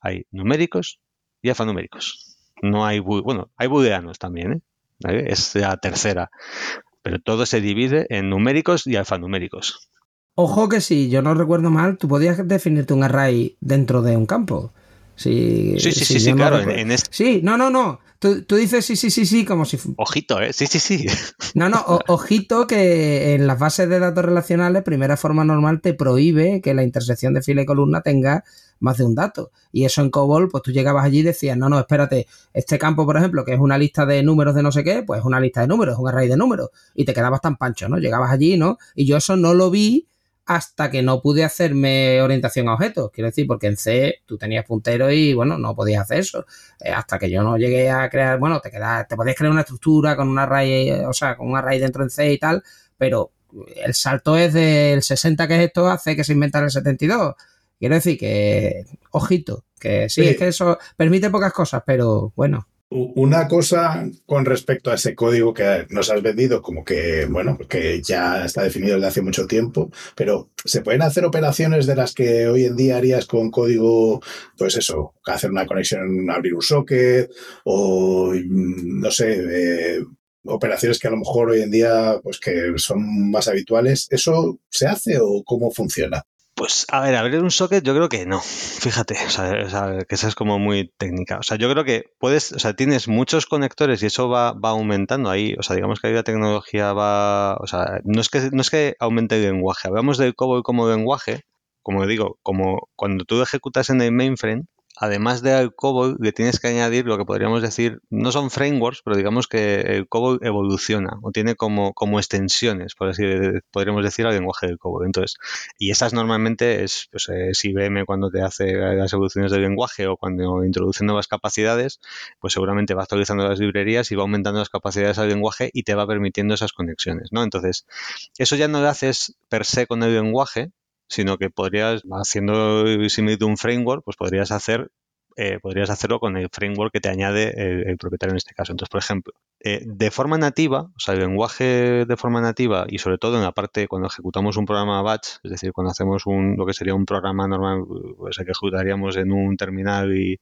hay numéricos y alfanuméricos. No hay, bueno, hay booleanos también, ¿eh? es la tercera, pero todo se divide en numéricos y alfanuméricos. Ojo que si yo no recuerdo mal, tú podías definirte un array dentro de un campo. Sí, sí, sí, sí, claro. Sí, no, no, no. Tú, dices sí, sí, sí, sí, como si... Ojito, ¿eh? Sí, sí, sí. No, no, ojito que en las bases de datos relacionales, primera forma normal te prohíbe que la intersección de fila y columna tenga más de un dato. Y eso en COBOL, pues tú llegabas allí y decías, no, no, espérate, este campo, por ejemplo, que es una lista de números de no sé qué, pues es una lista de números, es un array de números. Y te quedabas tan pancho, ¿no? Llegabas allí, ¿no? Y yo eso no lo vi hasta que no pude hacerme orientación a objetos. Quiero decir, porque en C tú tenías puntero y bueno, no podías hacer eso. Eh, hasta que yo no llegué a crear, bueno, te quedas, te podías crear una estructura con un array, o sea, con un array dentro en C y tal, pero el salto es del 60 que es esto hace que se inventara el 72. Quiero decir que, ojito, que sí, es que eso permite pocas cosas, pero bueno. Una cosa con respecto a ese código que nos has vendido, como que, bueno, que ya está definido desde hace mucho tiempo, pero ¿se pueden hacer operaciones de las que hoy en día harías con código, pues eso, hacer una conexión, abrir un socket o, mm, no sé, eh, operaciones que a lo mejor hoy en día, pues que son más habituales? ¿Eso se hace o cómo funciona? Pues a ver, abrir un socket yo creo que no. Fíjate, o sea, que esa es como muy técnica. O sea, yo creo que puedes, o sea, tienes muchos conectores y eso va, va aumentando ahí. O sea, digamos que ahí la tecnología va, o sea, no es que, no es que aumente el lenguaje. Hablamos del COBOL como lenguaje, como digo, como cuando tú ejecutas en el mainframe, además de COBOL, le tienes que añadir lo que podríamos decir, no son frameworks, pero digamos que el evoluciona o tiene como, como extensiones, por así podríamos decir, al lenguaje del COBOL. Entonces, y esas normalmente es, pues, es IBM cuando te hace las evoluciones del lenguaje o cuando introduce nuevas capacidades, pues seguramente va actualizando las librerías y va aumentando las capacidades al lenguaje y te va permitiendo esas conexiones, ¿no? Entonces, eso ya no lo haces per se con el lenguaje, sino que podrías, haciendo similitud un framework, pues podrías hacer eh, podrías hacerlo con el framework que te añade el, propietario en este caso. Entonces, por ejemplo, eh, de forma nativa, o sea, el lenguaje de forma nativa y sobre todo en la parte cuando ejecutamos un programa batch, es decir, cuando hacemos un, lo que sería un programa normal, pues, que ejecutaríamos en un terminal y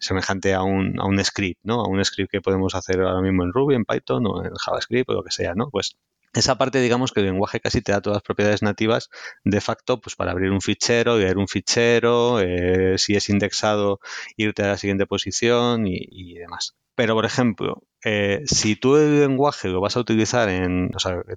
semejante a un, a un script, ¿no? A un script que podemos hacer ahora mismo en Ruby, en Python o en JavaScript o lo que sea, ¿no? Pues esa parte, digamos que el lenguaje casi te da todas las propiedades nativas de facto, pues para abrir un fichero, leer un fichero, eh, si es indexado, irte a la siguiente posición y, demás. Pero, por ejemplo, eh, si tú el lenguaje lo vas a utilizar en,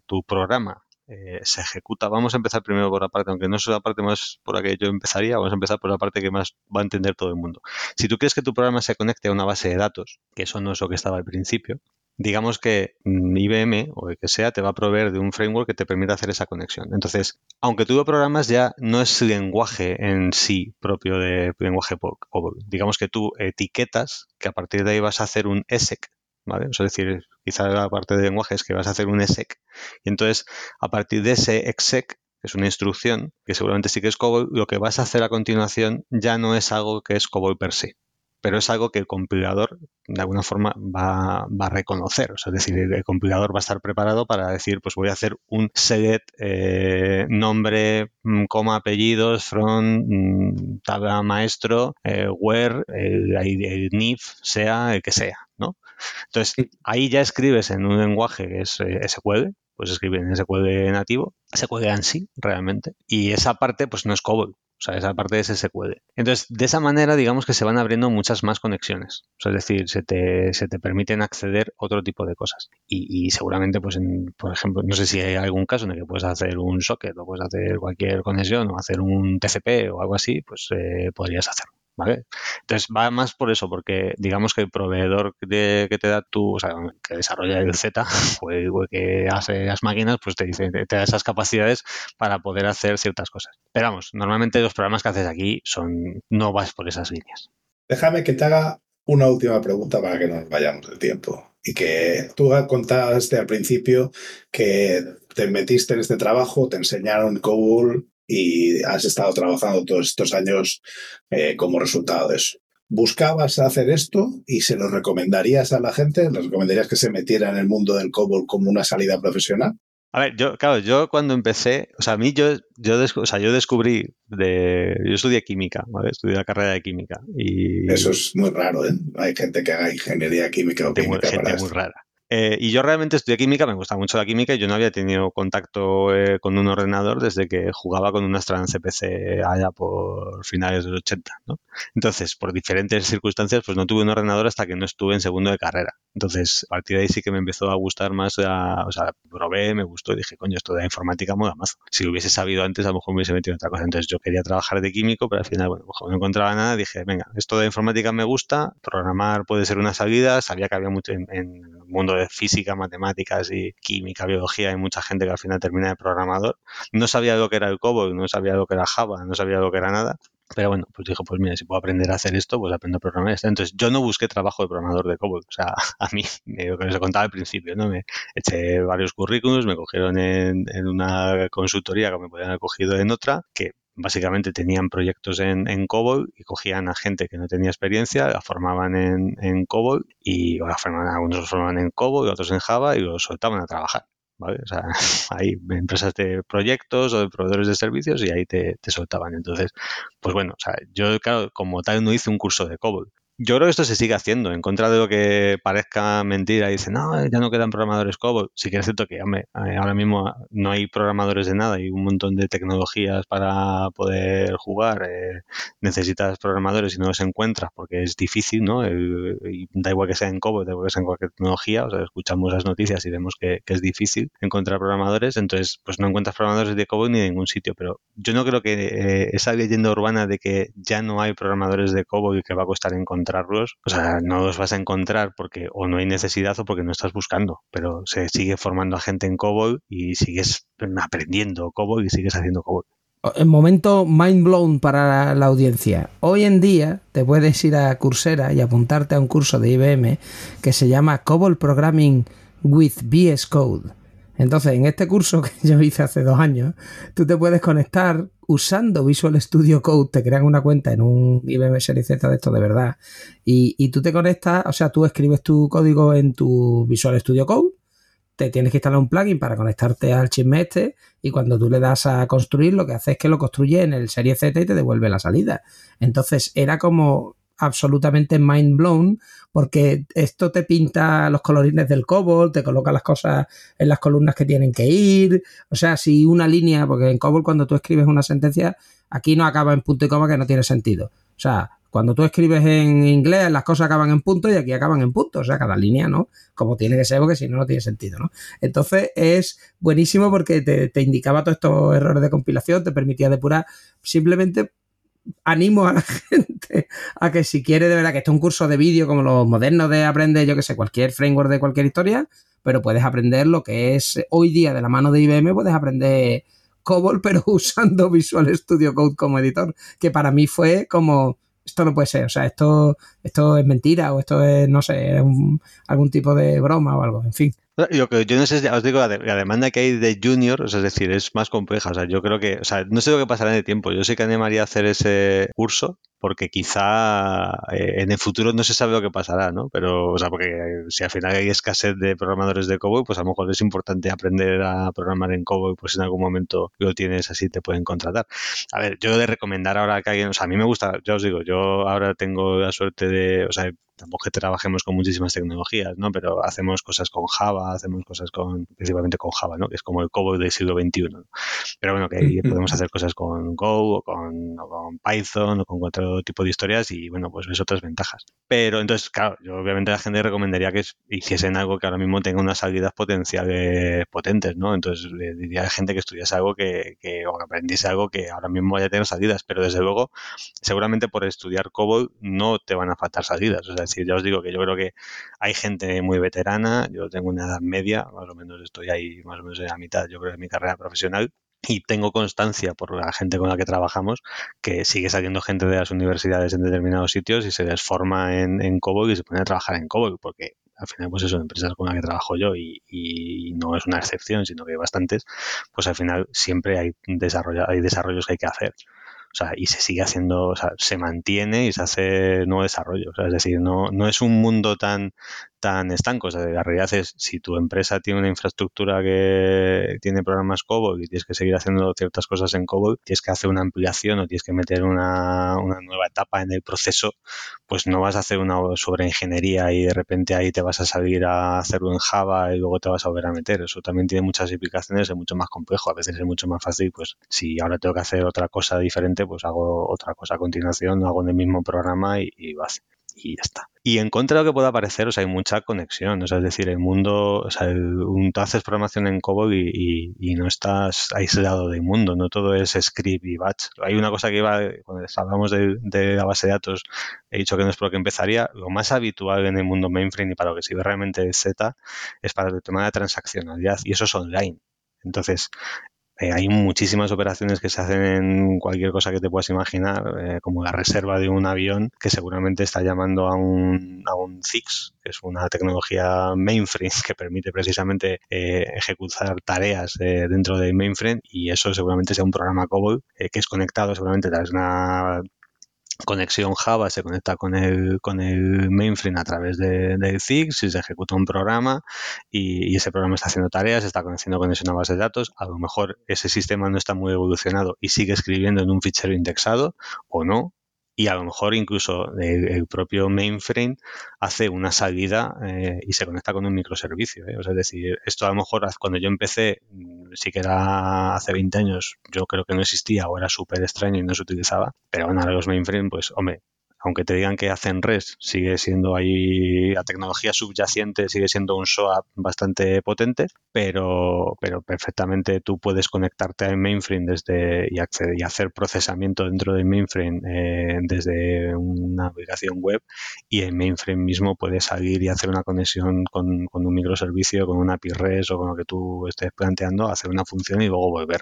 tu programa eh, se ejecuta, vamos a empezar primero por la parte, aunque no es la parte más por la que yo empezaría, vamos a empezar por la parte que más va a entender todo el mundo. Si tú quieres que tu programa se conecte a una base de datos, que eso no es lo que estaba al principio, digamos que mm, IBM o el que sea te va a proveer de un framework que te permita hacer esa conexión. Entonces, aunque tú lo programas ya no es lenguaje en sí propio de lenguaje COBOL. Digamos que tú etiquetas que a partir de ahí vas a hacer un ESEC, ¿vale? es decir, quizá la parte de lenguaje es que vas a hacer un ESEC. Y entonces, a partir de ese EXEC, que es una instrucción, que seguramente sí que es COBOL, lo que vas a hacer a continuación ya no es algo que es COBOL per se pero es algo que el compilador de alguna forma va, a reconocer. O sea, es decir, el, compilador va a estar preparado para decir, pues voy a hacer un set eh, nombre, mm, coma, apellidos, from, mm, tabla maestro, eh, where, el, el, NIF, sea el que sea, ¿no? Entonces, ahí ya escribes en un lenguaje que es eh, SQL, pues escribe en SQL nativo, SQL sí realmente, y esa parte pues no es COBOL, o sea, esa parte es SQL. Entonces, de esa manera, digamos que se van abriendo muchas más conexiones. O sea, es decir, se te, se te permiten acceder otro tipo de cosas. Y, seguramente, pues, en, por ejemplo, no sé si hay algún caso en el que puedes hacer un socket o puedes hacer cualquier conexión o hacer un TCP o algo así, pues eh, podrías hacerlo. ¿Vale? Entonces va más por eso, porque digamos que el proveedor que te, da tú, o sea, que desarrolla el Z, o que hace las máquinas, pues te dice, te da esas capacidades para poder hacer ciertas cosas. Pero vamos, normalmente los programas que haces aquí son, no vas por esas líneas. Déjame que te haga una última pregunta para que no nos vayamos del tiempo. Y que tú contaste al principio que te metiste en este trabajo, te enseñaron COBOL, y has estado trabajando todos estos años eh, como resultado de eso. ¿Buscabas hacer esto y se lo recomendarías a la gente? ¿Les recomendarías que se metiera en el mundo del COBOL como una salida profesional? A ver, yo, claro, yo cuando empecé, o sea, a mí yo, yo, o sea, yo descubrí, de, yo estudié química, ¿vale? Estudié la carrera de química y... Eso es muy raro, ¿eh? Hay gente que haga ingeniería química o química. Gente muy rara. Eh, y yo realmente estudié química, me gusta mucho la química y yo no había tenido contacto eh, con un ordenador desde que jugaba con una Strand CPC allá por finales de los 80. ¿no? Entonces, por diferentes circunstancias, pues no tuve un ordenador hasta que no estuve en segundo de carrera. Entonces, a partir de ahí sí que me empezó a gustar más, o sea, probé, me gustó y dije, coño, esto de la informática mola más. Si lo hubiese sabido antes, a lo mejor me hubiese metido en otra cosa. Entonces, yo quería trabajar de químico, pero al final, bueno, pues no encontraba nada, dije, venga, esto de informática me gusta, programar puede ser una salida, sabía que había mucho en, en el mundo de física, matemáticas y química, biología, hay mucha gente que al final termina de programador. No sabía lo que era el COBOL, no sabía lo que era Java, no sabía lo que era nada. Pero bueno, pues dijo, pues mira, si puedo aprender a hacer esto, pues aprendo a programar esto. Entonces yo no busqué trabajo de programador de COBOL. O sea, a mí, lo que les contaba al principio, ¿no? Me eché varios currículums, me cogieron en, en una consultoría que me podían haber cogido en otra, que básicamente tenían proyectos en, en COBOL y cogían a gente que no tenía experiencia, la formaban en, en COBOL y la formaban, algunos los formaban en COBOL y otros en Java y los soltaban a trabajar. ¿vale? O sea, hay empresas de proyectos o de proveedores de servicios y ahí te, te soltaban. Entonces, pues bueno, o sea, yo, claro, como tal no hice un curso de COBOL. Yo creo que esto se sigue haciendo, en contra de lo que parezca mentira. Dicen, no, ya no quedan programadores COBOL. Sí que es cierto que hombre, eh, ahora mismo no hay programadores de nada, hay un montón de tecnologías para poder jugar. Eh, necesitas programadores y no los encuentras porque es difícil, ¿no? da igual que sea en COBOL, da igual que sea en cualquier tecnología. O sea, escuchamos las noticias y vemos que, es difícil encontrar programadores. Entonces, pues no encuentras programadores de COBOL ni de ningún sitio. Pero yo no creo que eh, esa leyenda urbana de que ya no hay programadores de COBOL y que va a costar encontrar o sea, no los vas a encontrar porque o no hay necesidad o porque no estás buscando, pero se sigue formando a gente en COBOL y sigues aprendiendo COBOL y sigues haciendo COBOL. El momento mind blown para la audiencia. Hoy en día te puedes ir a Coursera y apuntarte a un curso de IBM que se llama COBOL Programming with VS Code entonces, en este curso que yo hice hace dos años, tú te puedes conectar usando Visual Studio Code, te crean una cuenta en un IBM Series Z de esto de verdad, y, tú te conectas, o sea, tú escribes tu código en tu Visual Studio Code, te tienes que instalar un plugin para conectarte al chisme este, y cuando tú le das a construir, lo que hace es que lo construye en el Series Z y te devuelve la salida. Entonces, era como absolutamente mind blown porque esto te pinta los colorines del COBOL, te coloca las cosas en las columnas que tienen que ir, o sea, si una línea, porque en COBOL cuando tú escribes una sentencia, aquí no acaba en punto y coma que no tiene sentido. O sea, cuando tú escribes en inglés, las cosas acaban en punto y aquí acaban en punto. O sea, cada línea, ¿no? Como tiene que ser, porque si no, no tiene sentido, ¿no? Entonces es buenísimo porque te, te indicaba todos estos errores de compilación, te permitía depurar simplemente animo a la gente a que si quiere de verdad que esté un curso de vídeo como los modernos de aprender, yo que sé, cualquier framework de cualquier historia, pero puedes aprender lo que es hoy día de la mano de IBM, puedes aprender COBOL, pero usando Visual Studio Code como editor, que para mí fue como, esto no puede ser, o sea, esto, esto es mentira o esto es, no sé, es algún tipo de broma o algo, en fin. Yo, yo no sé, os digo, la, demanda que hay de junior, es decir, es más compleja. O sea, yo creo que, o sea, no sé lo que pasará en el tiempo. Yo sé que animaría a hacer ese curso, porque quizá eh, en el futuro no se sabe lo que pasará, ¿no? Pero, o sea, porque si al final hay escasez de programadores de COBOL, pues a lo mejor es importante aprender a programar en COBOL, pues en algún momento lo tienes así, te pueden contratar. A ver, yo de recomendar ahora que alguien, o sea, a mí me gusta, ya os digo, yo ahora tengo la suerte de, o sea, tampoco que trabajemos con muchísimas tecnologías, ¿no? Pero hacemos cosas con Java, hacemos cosas con, principalmente con Java, ¿no? Que es como el COBOL del siglo XXI. Pero bueno, que ahí podemos hacer cosas con Go o con, con, Python o con otro tipo de historias y bueno, pues ves otras ventajas. Pero entonces, claro, yo obviamente a la gente recomendaría que hiciesen algo que ahora mismo tenga unas salidas potenciales potentes, ¿no? Entonces le diría a la gente que estudiase algo que, que o que aprendiese algo que ahora mismo vaya a tener salidas, pero desde luego, seguramente por estudiar COBOL no te van a faltar salidas. O sea, decir, ya os digo que yo creo que hay gente muy veterana, yo tengo una edad media, más o menos estoy ahí más o menos en la mitad, yo creo, de mi carrera profesional, y tengo constancia por la gente con la que trabajamos que sigue saliendo gente de las universidades en determinados sitios y se desforma en, en COBOL y se pone a trabajar en COBOL, porque al final, pues eso, empresas con las que trabajo yo y, y, no es una excepción, sino que hay bastantes, pues al final siempre hay, desarrollo, hay desarrollos que hay que hacer. Sea, y se sigue haciendo, o sea, se mantiene y se hace nuevo desarrollo. O sea, es decir, no, no es un mundo tan, tan estanco. O sea, la realidad es, si tu empresa tiene una infraestructura que tiene programas COBOL y tienes que seguir haciendo ciertas cosas en COBOL, tienes que hacer una ampliación o tienes que meter una, una nueva etapa en el proceso, pues no vas a hacer una sobreingeniería y de repente ahí te vas a salir a hacerlo en Java y luego te vas a volver a meter. Eso también tiene muchas implicaciones, es mucho más complejo. A veces es mucho más fácil, pues si ahora tengo que hacer otra cosa diferente, pues hago otra cosa a continuación, hago en el mismo programa y, y va y ya está. Y en contra de lo que pueda parecer, o sea, hay mucha conexión, o sea, es decir, el mundo, o sea, un, tú haces programación en COBOL y, no estás aislado del mundo, no todo es script y batch. Hay una cosa que iba, cuando hablamos de, de, la base de datos, he dicho que no es por lo que empezaría, lo más habitual en el mundo mainframe y para lo que sirve realmente Z es para el tema de transaccionalidad y eso es online. Entonces, eh, hay muchísimas operaciones que se hacen en cualquier cosa que te puedas imaginar, eh, como la reserva de un avión que seguramente está llamando a un, a un CIX, que es una tecnología mainframe que permite precisamente eh, ejecutar tareas eh, dentro de mainframe y eso seguramente sea un programa COBOL eh, que es conectado seguramente de una conexión Java se conecta con el, con el mainframe a través de, del ZIG, si se ejecuta un programa y, ese programa está haciendo tareas, está conectando con una base de datos, a lo mejor ese sistema no está muy evolucionado y sigue escribiendo en un fichero indexado o no, y a lo mejor incluso el, el propio mainframe hace una salida eh, y se conecta con un microservicio. ¿eh? O sea, es decir, esto a lo mejor cuando yo empecé, sí que era hace 20 años, yo creo que no existía o era súper extraño y no se utilizaba, pero bueno, ahora los mainframe, pues hombre, aunque te digan que hacen REST, sigue siendo ahí la tecnología subyacente, sigue siendo un SOAP bastante potente, pero, pero perfectamente tú puedes conectarte al mainframe desde y, acceder, y hacer procesamiento dentro del mainframe eh, desde una aplicación web y el mainframe mismo puede salir y hacer una conexión con, con un microservicio, con una API REST o con lo que tú estés planteando, hacer una función y luego volver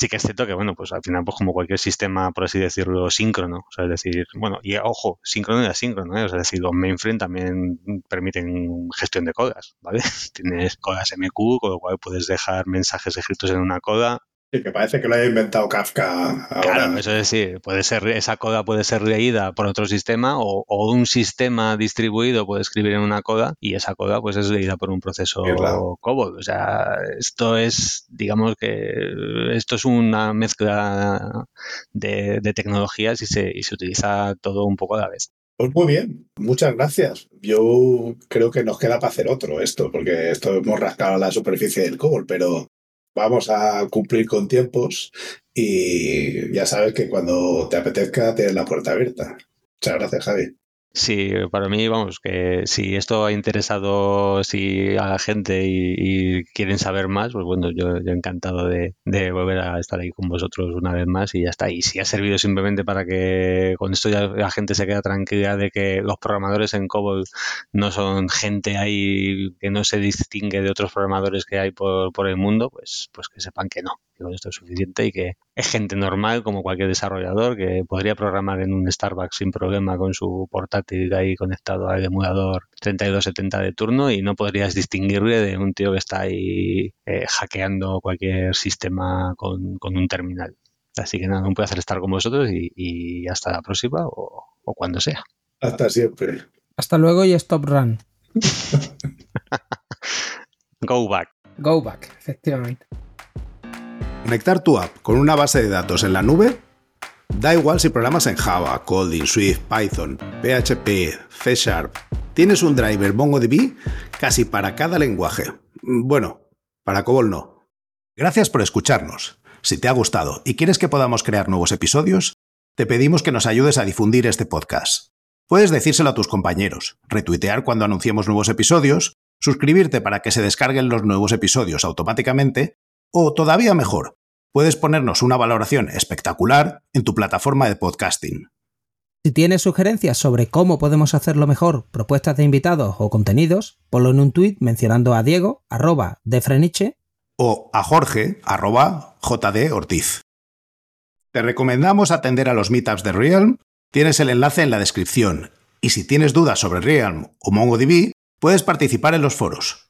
sí que es cierto que, bueno, pues al final, pues como cualquier sistema, por así decirlo, síncrono, o sea, es decir, bueno, y ojo, síncrono y asíncrono, ¿eh? o sea, es decir, los mainframe también permiten gestión de codas, ¿vale? Tienes codas MQ, con lo cual puedes dejar mensajes escritos en una coda, Sí, que parece que lo haya inventado Kafka. Ahora. Claro, eso es decir, puede ser, esa coda puede ser leída por otro sistema o, o, un sistema distribuido puede escribir en una coda y esa coda pues es leída por un proceso claro. COBOL. O sea, esto es, digamos que esto es una mezcla de, de tecnologías y se, y se utiliza todo un poco a la vez. Pues muy bien, muchas gracias. Yo creo que nos queda para hacer otro esto, porque esto hemos rascado la superficie del COBOL, pero vamos a cumplir con tiempos y ya sabes que cuando te apetezca tienes la puerta abierta. Muchas gracias, Javi. Sí, para mí, vamos, que si esto ha interesado si a la gente y, y quieren saber más, pues bueno, yo, yo encantado de, de, volver a estar ahí con vosotros una vez más y ya está. Y si ha servido simplemente para que con esto ya la gente se queda tranquila de que los programadores en COBOL no son gente ahí que no se distingue de otros programadores que hay por, por el mundo, pues, pues que sepan que no, que con esto es suficiente y que es gente normal como cualquier desarrollador que podría programar en un Starbucks sin problema con su portátil ahí conectado al emulador 3270 de turno y no podrías distinguirle de un tío que está ahí eh, hackeando cualquier sistema con, con, un terminal. Así que nada, un placer estar con vosotros y, hasta la próxima o, o cuando sea. Hasta siempre. Hasta luego y stop run. Go back. Go back, efectivamente. Conectar tu app con una base de datos en la nube Da igual si programas en Java, Kotlin, Swift, Python, PHP, C Sharp. Tienes un driver MongoDB casi para cada lenguaje. Bueno, para COBOL no. Gracias por escucharnos. Si te ha gustado y quieres que podamos crear nuevos episodios, te pedimos que nos ayudes a difundir este podcast. Puedes decírselo a tus compañeros, retuitear cuando anunciemos nuevos episodios, suscribirte para que se descarguen los nuevos episodios automáticamente, o todavía mejor, puedes ponernos una valoración espectacular en tu plataforma de podcasting. Si tienes sugerencias sobre cómo podemos hacerlo mejor, propuestas de invitados o contenidos, ponlo en un tuit mencionando a Diego, arroba de Freniche, o a Jorge, arroba JD Ortiz. Te recomendamos atender a los meetups de Realm, tienes el enlace en la descripción, y si tienes dudas sobre Realm o MongoDB, puedes participar en los foros.